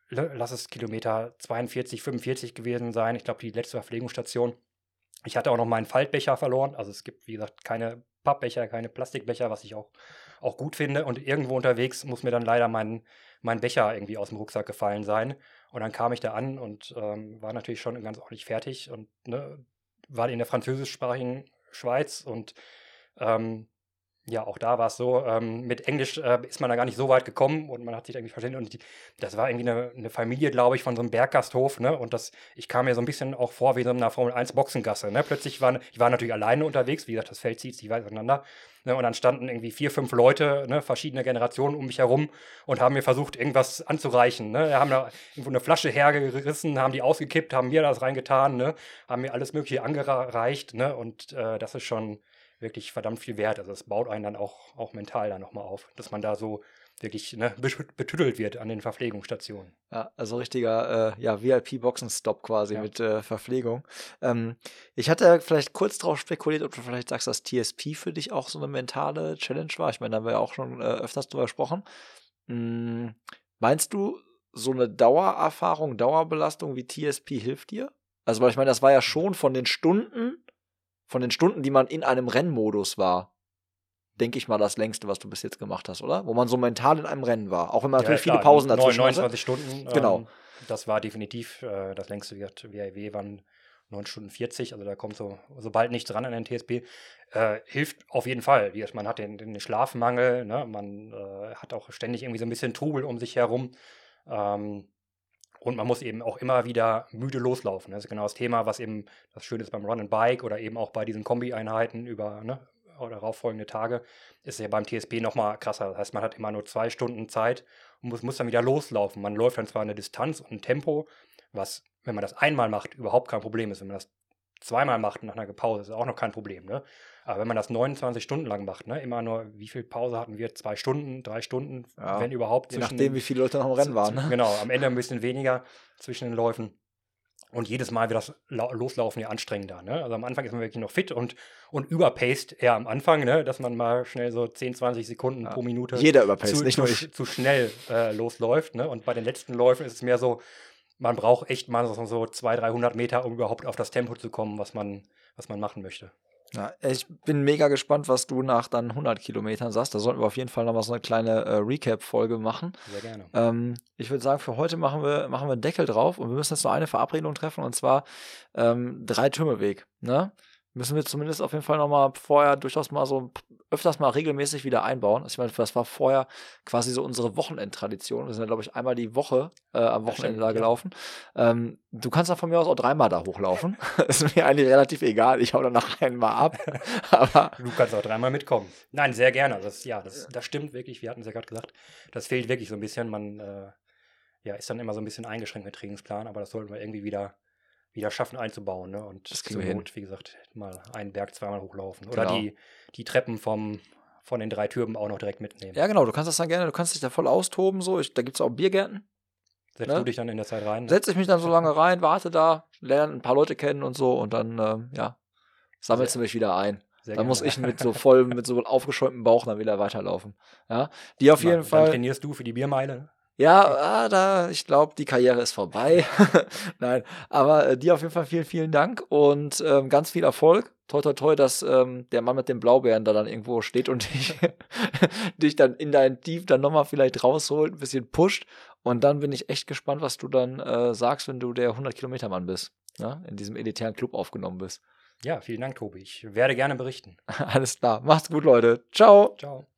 lass es Kilometer 42, 45 gewesen sein. Ich glaube, die letzte Verpflegungsstation. Ich hatte auch noch meinen Faltbecher verloren. Also es gibt, wie gesagt, keine Pappbecher, keine Plastikbecher, was ich auch, auch gut finde. Und irgendwo unterwegs muss mir dann leider mein, mein Becher irgendwie aus dem Rucksack gefallen sein. Und dann kam ich da an und ähm, war natürlich schon ganz ordentlich fertig und ne, war in der französischsprachigen Schweiz und ähm, ja, auch da war es so, ähm, mit Englisch äh, ist man da gar nicht so weit gekommen und man hat sich irgendwie verständigt. Und die, das war irgendwie eine, eine Familie, glaube ich, von so einem Berggasthof, ne? Und das, ich kam mir so ein bisschen auch vor wie so in einer Formel 1 Boxengasse, ne? Plötzlich waren, ich war natürlich alleine unterwegs, wie gesagt, das Feld zieht sich weit auseinander. Ne? Und dann standen irgendwie vier, fünf Leute, ne? verschiedene Generationen um mich herum und haben mir versucht, irgendwas anzureichen. Ne? Haben da irgendwo eine Flasche hergerissen, haben die ausgekippt, haben mir das reingetan, ne? Haben mir alles Mögliche angereicht, ne? Und äh, das ist schon wirklich verdammt viel wert. Also es baut einen dann auch, auch mental dann nochmal auf, dass man da so wirklich ne, betü- betüdelt wird an den Verpflegungsstationen. Ja, also richtiger äh, ja, VIP-Boxenstopp quasi Ja. mit äh, Verpflegung. Ähm, ich hatte vielleicht kurz darauf spekuliert, ob du vielleicht sagst, dass TSP für dich auch so eine mentale Challenge war. Ich meine, da haben wir ja auch schon äh, öfters drüber gesprochen. Mm, meinst du, so eine Dauererfahrung, Dauerbelastung wie TSP hilft dir? Also, weil ich meine, das war ja schon von den Stunden, von den Stunden, die man in einem Rennmodus war, denke ich mal, das längste, was du bis jetzt gemacht hast, oder? Wo man so mental in einem Rennen war. Auch wenn man natürlich viele klar, Pausen neun- dazwischen hatte. 29 Stunden. Genau. Ähm, das war definitiv äh, das längste. WIW waren 9 Stunden 40, also da kommt so, sobald nichts dran an den TSP. Äh, hilft auf jeden Fall. Man hat den, den Schlafmangel, ne? man äh, hat auch ständig irgendwie so ein bisschen Trubel um sich herum. Ähm, und man muss eben auch immer wieder müde loslaufen. Das ist genau das Thema, was eben das Schöne ist beim Run and Bike oder eben auch bei diesen Kombi-Einheiten über ne, oder darauffolgende Tage, ist ja beim TSP nochmal krasser. Das heißt, man hat immer nur zwei Stunden Zeit und muss, muss dann wieder loslaufen. Man läuft dann zwar eine Distanz und ein Tempo, was, wenn man das einmal macht, überhaupt kein Problem ist. Wenn man das zweimal macht nach einer Pause, ist auch noch kein Problem. Ne? Aber wenn man das 29 Stunden lang macht, ne, immer nur, wie viel Pause hatten wir? Zwei Stunden, drei Stunden, Ja, wenn überhaupt. Je zwischen nachdem, wie viele Leute noch im Rennen waren. Ne? Genau, am Ende ein bisschen weniger zwischen den Läufen. Und jedes Mal wird das Lau- Loslaufen ja anstrengender. Ne? Also am Anfang ist man wirklich noch fit und, und überpaced eher am Anfang, ne? dass man mal schnell so 10, 20 Sekunden Ja. pro Minute Jeder überpaced, zu, nicht nur ich. zu schnell äh, losläuft. Ne? Und bei den letzten Läufen ist es mehr so, man braucht echt mal so, so 200, 300 Meter, um überhaupt auf das Tempo zu kommen, was man, was man machen möchte. Ja, ich bin mega gespannt, was du nach dann 100 Kilometern sagst. Da sollten wir auf jeden Fall noch mal so eine kleine äh, Recap-Folge machen. Sehr gerne. Ähm, ich würde sagen, für heute machen wir, machen wir einen Deckel drauf und wir müssen jetzt noch eine Verabredung treffen und zwar ähm, drei Türmeweg. Ne? Müssen wir zumindest auf jeden Fall noch mal vorher durchaus mal so öfters mal regelmäßig wieder einbauen. Also ich meine, das war vorher quasi so unsere Wochenendtradition. Wir sind ja, glaube ich, einmal die Woche äh, am Wochenende da gelaufen. Ähm, du kannst dann von mir aus auch dreimal da hochlaufen. ist mir eigentlich relativ egal. Ich hau danach einmal ab. Aber Du kannst auch dreimal mitkommen. Nein, sehr gerne. Das, ja, das, das stimmt wirklich. Wir hatten es ja gerade gesagt. Das fehlt wirklich so ein bisschen. Man äh, ja, ist dann immer so ein bisschen eingeschränkt mit Trainingsplan, aber das sollten wir irgendwie wieder, wieder schaffen einzubauen. Ne? Und Das zur Not, wie gesagt, mal einen Berg zweimal hochlaufen. Oder Genau. die, die Treppen vom, von den drei Türmen auch noch direkt mitnehmen. ja, genau, du kannst das dann gerne, du kannst dich da voll austoben. So. Ich, da gibt es auch Biergärten. Setzt Ne? du dich dann in der Zeit rein? ne? setze ich mich dann so lange rein, warte da, lerne ein paar Leute kennen und so und dann, ähm, ja, sammelst du mich wieder ein. Sehr Dann gerne. muss ich mit so voll, mit so aufgeschäumtem Bauch dann wieder weiterlaufen. Ja, die auf Na, jeden Dann Fall. trainierst du für die Biermeile. Ne? Ja, ah, da, ich glaube, die Karriere ist vorbei. Nein, aber äh, dir auf jeden Fall vielen, vielen Dank und ähm, ganz viel Erfolg. Toi, toi, toi, dass ähm, der Mann mit den Blaubeeren da dann irgendwo steht und dich, dich dann in dein Tief dann nochmal vielleicht rausholt, ein bisschen pusht. Und dann bin ich echt gespannt, was du dann äh, sagst, wenn du der 100-Kilometer-Mann bist. Ja, in diesem elitären Club aufgenommen bist. Ja, vielen Dank, Tobi. Ich werde gerne berichten. Alles klar. Macht's gut, Leute. Ciao. Ciao.